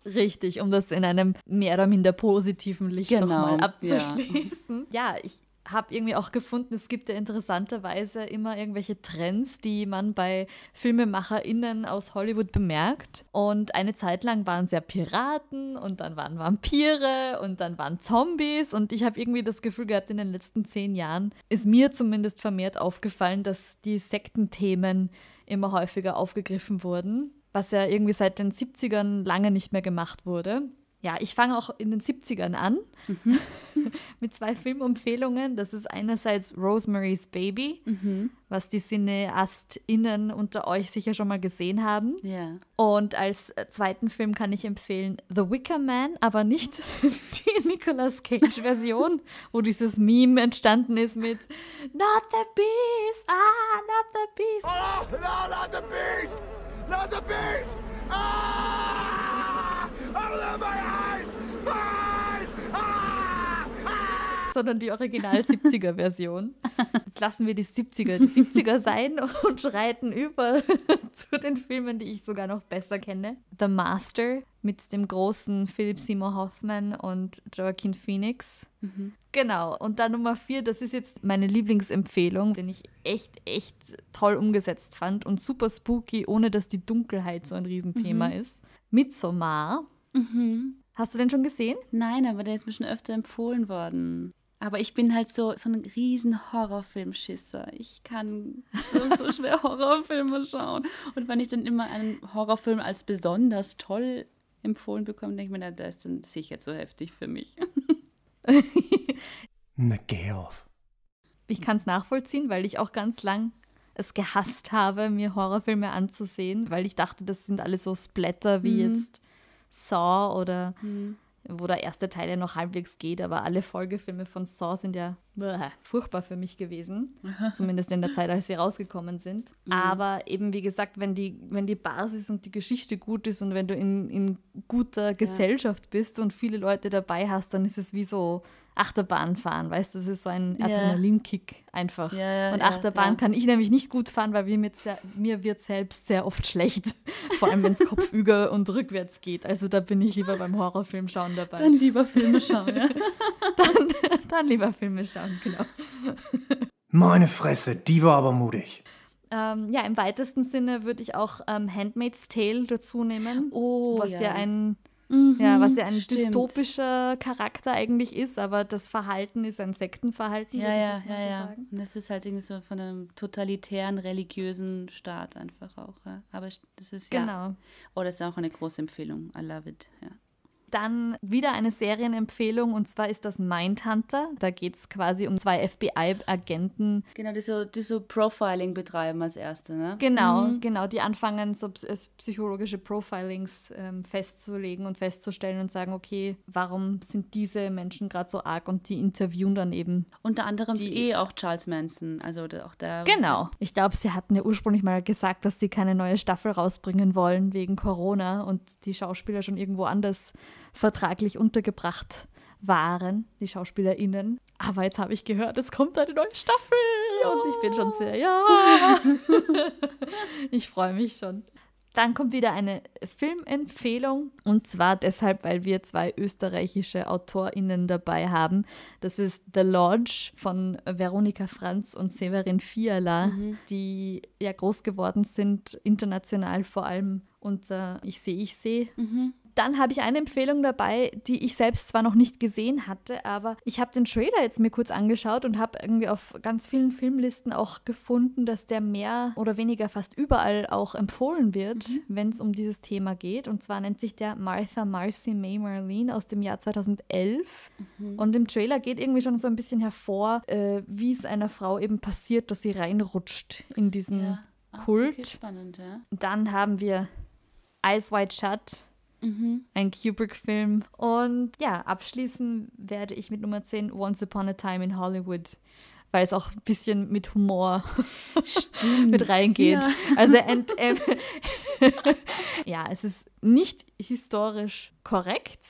Richtig, um das in einem mehr oder minder positiven Licht genau, nochmal abzuschließen. Ja, ja ich habe irgendwie auch gefunden, es gibt ja interessanterweise immer irgendwelche Trends, die man bei FilmemacherInnen aus Hollywood bemerkt. Und eine Zeit lang waren es ja Piraten und dann waren Vampire und dann waren Zombies. Und ich habe irgendwie das Gefühl gehabt, in den letzten zehn Jahren ist mir zumindest vermehrt aufgefallen, dass die Sektenthemen immer häufiger aufgegriffen wurden, was ja irgendwie seit den 70ern lange nicht mehr gemacht wurde. Ja, ich fange auch in den 70ern an Mhm. mit zwei Filmempfehlungen. Das ist einerseits Rosemary's Baby, Mhm. was die CineastInnen unter euch sicher schon mal gesehen haben. Ja. Und als äh, zweiten Film kann ich empfehlen The Wicker Man, aber nicht die Nicolas Cage-Version, wo dieses Meme entstanden ist mit Not the Beast, ah, not the Beast. Oh, no, not the beast! Not the beast! Ah! Open my eyes! Eyes! Ah! Ah! sondern die Original 70er Version. Jetzt lassen wir die 70er die 70er sein und schreiten über zu den Filmen, die ich sogar noch besser kenne. The Master mit dem großen Philip Seymour Hoffman und Joaquin Phoenix. Genau. Und dann Nummer vier, das ist jetzt meine Lieblingsempfehlung, den ich echt, echt toll umgesetzt fand und super spooky, ohne dass die Dunkelheit so ein Riesenthema ist. Midsommar. Hast du den schon gesehen? Nein, aber der ist mir schon öfter empfohlen worden. Aber ich bin halt so, so ein riesen Horrorfilmschisser. Ich kann so, so schwer Horrorfilme schauen. Und wenn ich dann immer einen Horrorfilm als besonders toll empfohlen bekomme, denke ich mir, na, der ist dann sicher zu heftig für mich. Na, geh auf. Ich kann es nachvollziehen, weil ich auch ganz lang es gehasst habe, mir Horrorfilme anzusehen, weil ich dachte, das sind alle so Splatter wie jetzt Saw oder wo der erste Teil ja noch halbwegs geht, aber alle Folgefilme von Saw sind ja furchtbar für mich gewesen, zumindest in der Zeit, als sie rausgekommen sind. Aber eben, wie gesagt, wenn die, wenn die Basis und die Geschichte gut ist und wenn du in, in guter Gesellschaft bist und viele Leute dabei hast, dann ist es wie so Achterbahn fahren, weißt du, das ist so ein Ja. Adrenalinkick einfach. Ja, ja, und Achterbahn ja. kann ich nämlich nicht gut fahren, weil mir, mit sehr, mir wird selbst sehr oft schlecht, vor allem wenn es kopfüber und rückwärts geht. Also da bin ich lieber beim Horrorfilm schauen dabei. Dann lieber Filme schauen, ja. Dann lieber Filme schauen, genau. Meine Fresse, die war aber mutig. Ähm, ja, im weitesten Sinne würde ich auch ähm, Handmaid's Tale dazu nehmen. Oh, was ja, ja. ein Mhm, ja, was ja ein stimmt. dystopischer Charakter eigentlich ist, aber das Verhalten ist ein Sektenverhalten. Ja, ja, ja, ja. sagen. Und das ist halt irgendwie so von einem totalitären, religiösen Staat einfach auch. Ja. Aber das ist ja. Genau. Oh, das ist auch eine große Empfehlung. I love it. Ja. Dann wieder eine Serienempfehlung und zwar ist das Mindhunter. Da geht es quasi um zwei FBI-Agenten. Genau, die so, die so Profiling betreiben als erste, ne? Genau, genau, die anfangen, so psychologische Profilings ähm, festzulegen und festzustellen und sagen, okay, warum sind diese Menschen gerade so arg und die interviewen dann eben. Unter anderem Die- eh auch Charles Manson, also auch der. Genau. Ich glaube, sie hatten ja ursprünglich mal gesagt, dass sie keine neue Staffel rausbringen wollen wegen Corona und die Schauspieler schon irgendwo anders vertraglich untergebracht waren, die SchauspielerInnen. Aber jetzt habe ich gehört, es kommt eine neue Staffel und ich bin schon sehr, ja. ich freue mich schon. Dann kommt wieder eine Filmempfehlung und zwar deshalb, weil wir zwei österreichische AutorInnen dabei haben. Das ist The Lodge von Veronika Franz und Severin Fiala, die ja groß geworden sind, international vor allem unter Ich sehe, ich sehe. Dann habe ich eine Empfehlung dabei, die ich selbst zwar noch nicht gesehen hatte, aber ich habe den Trailer jetzt mir kurz angeschaut und habe irgendwie auf ganz vielen Filmlisten auch gefunden, dass der mehr oder weniger fast überall auch empfohlen wird, wenn es um dieses Thema geht. Und zwar nennt sich der Martha Marcy May Marlene aus dem Jahr 2011. Und im Trailer geht irgendwie schon so ein bisschen hervor, äh, wie es einer Frau eben passiert, dass sie reinrutscht in diesen Ja. Kult. Okay, spannend, ja. Dann haben wir Eyes Wide Shut, ein Kubrick-Film. Und ja, abschließen werde ich mit Nummer 10 Once Upon a Time in Hollywood, weil es auch ein bisschen mit Humor mit reingeht. Ja. Also ent, ähm, ja, es ist nicht historisch korrekt.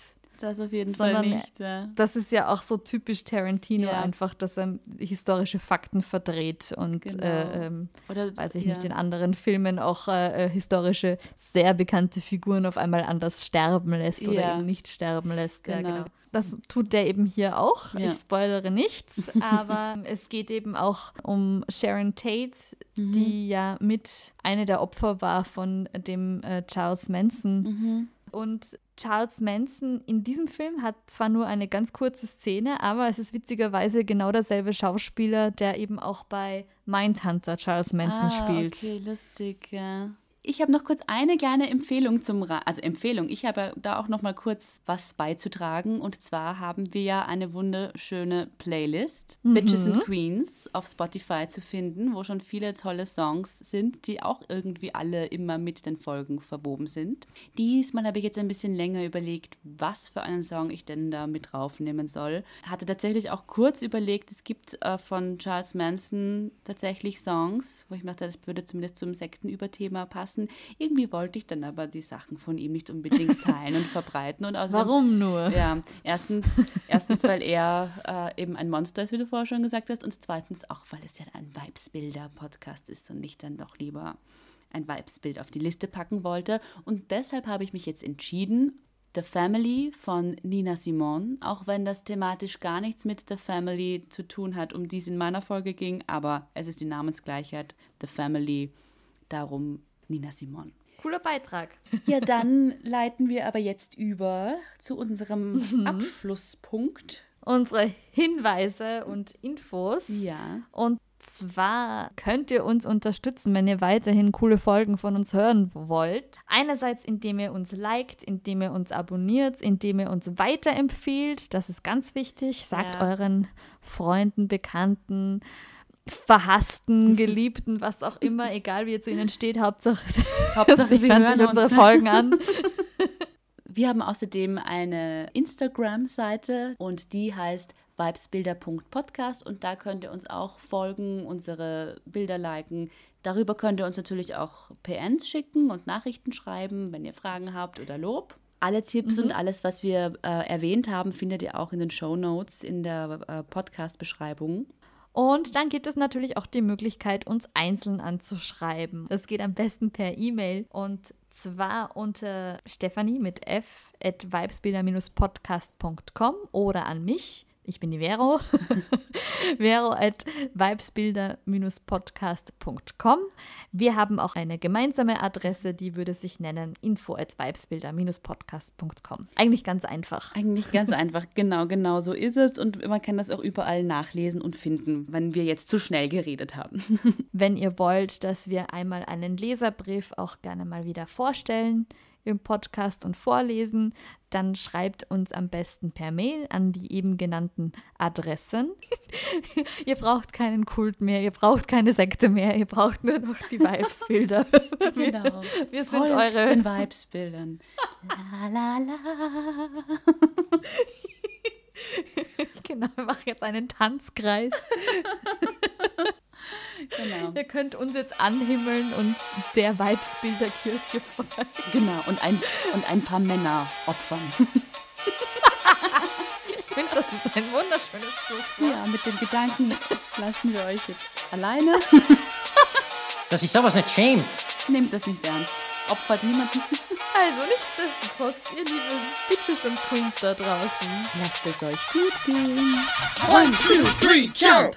Das auf jeden Fall nicht. Ja. Das ist ja auch so typisch Tarantino Ja. einfach, dass er historische Fakten verdreht und Genau. äh, ähm, Oder weiß ich ja. nicht, in anderen Filmen auch äh, äh, historische, sehr bekannte Figuren auf einmal anders sterben lässt oder eben nicht sterben lässt. Genau. genau. Das tut der eben hier auch. Ich spoilere nichts, aber es geht eben auch um Sharon Tate, Mhm. die ja mit eine der Opfer war von dem äh, Charles Manson. Mhm. Und Charles Manson in diesem Film hat zwar nur eine ganz kurze Szene, aber es ist witzigerweise genau derselbe Schauspieler, der eben auch bei Mindhunter Charles Manson ah, spielt. Okay, lustig, ja. Ich habe noch kurz eine kleine Empfehlung zum Ra also Empfehlung. Ich habe da auch noch mal kurz was beizutragen und zwar haben wir ja eine wunderschöne Playlist Bitches and Queens auf Spotify zu finden, wo schon viele tolle Songs sind, die auch irgendwie alle immer mit den Folgen verwoben sind. Diesmal habe ich jetzt ein bisschen länger überlegt, was für einen Song ich denn da mit draufnehmen soll. Hatte tatsächlich auch kurz überlegt, es gibt äh, von Charles Manson tatsächlich Songs, wo ich mir dachte, das würde zumindest zum Sektenüberthema passen. Irgendwie wollte ich dann aber die Sachen von ihm nicht unbedingt teilen und verbreiten. Und außerdem, Warum nur? Ja, erstens, erstens, weil er äh, eben ein Monster ist, wie du vorher schon gesagt hast, und zweitens auch, weil es ja ein Vibesbilder-Podcast ist und ich dann doch lieber ein Vibesbild auf die Liste packen wollte. Und deshalb habe ich mich jetzt entschieden, The Family von Nina Simone, auch wenn das thematisch gar nichts mit The Family zu tun hat, um die es in meiner Folge ging, aber es ist die Namensgleichheit, The Family, darum Nina Simone. Cooler Beitrag. Ja, dann leiten wir aber jetzt über zu unserem Abschlusspunkt. Unsere Hinweise und Infos. Ja. Und zwar könnt ihr uns unterstützen, wenn ihr weiterhin coole Folgen von uns hören wollt. Einerseits, indem ihr uns liked, indem ihr uns abonniert, indem ihr uns weiterempfiehlt. Das ist ganz wichtig. Sagt Ja. euren Freunden, Bekannten, Verhassten, Geliebten, was auch immer, egal wie ihr zu ihnen steht, Hauptsache, Hauptsache, sie hören hören sich unsere uns. Folgen an. Wir haben außerdem eine Instagram-Seite und die heißt vibesbilder.podcast und da könnt ihr uns auch folgen, unsere Bilder liken. Darüber könnt ihr uns natürlich auch PNs schicken und Nachrichten schreiben, wenn ihr Fragen habt oder Lob. Alle Tipps und alles, was wir äh, erwähnt haben, findet ihr auch in den Show Notes in der äh, Podcast-Beschreibung. Und dann gibt es natürlich auch die Möglichkeit, uns einzeln anzuschreiben. Das geht am besten per E-Mail und zwar unter Stephanie mit f at vibesbilder-podcast.com oder an mich. Ich bin die Vero. Vero at vibesbilder-podcast.com. Wir haben auch eine gemeinsame Adresse, die würde sich nennen info at vibesbilder-podcast.com. Eigentlich ganz einfach. Eigentlich ganz einfach, genau, genau so ist es. Und man kann das auch überall nachlesen und finden, wenn wir jetzt zu schnell geredet haben. Wenn ihr wollt, dass wir einmal einen Leserbrief auch gerne mal wieder vorstellen im Podcast und vorlesen, dann schreibt uns am besten per Mail an die eben genannten Adressen. ihr braucht keinen Kult mehr, ihr braucht keine Sekte mehr, ihr braucht nur noch die Vibesbilder. Genau. Wir sind Folgt eure den Vibesbildern. La la la. Genau, wir machen jetzt einen Tanzkreis. Genau. Ihr könnt uns jetzt anhimmeln und der Vibesbilderkirche folgen. Genau. Und ein, und ein paar Männer opfern. Ich finde, das ist ein wunderschönes Schlusswort. Ja, mit dem Gedanken lassen wir euch jetzt alleine. Dass sich sowas nicht schämt. Nehmt das nicht ernst. Opfert niemanden. Also nichtsdestotrotz, ihr lieben Bitches und Queens da draußen. Lasst es euch gut gehen. One, two, three, jump!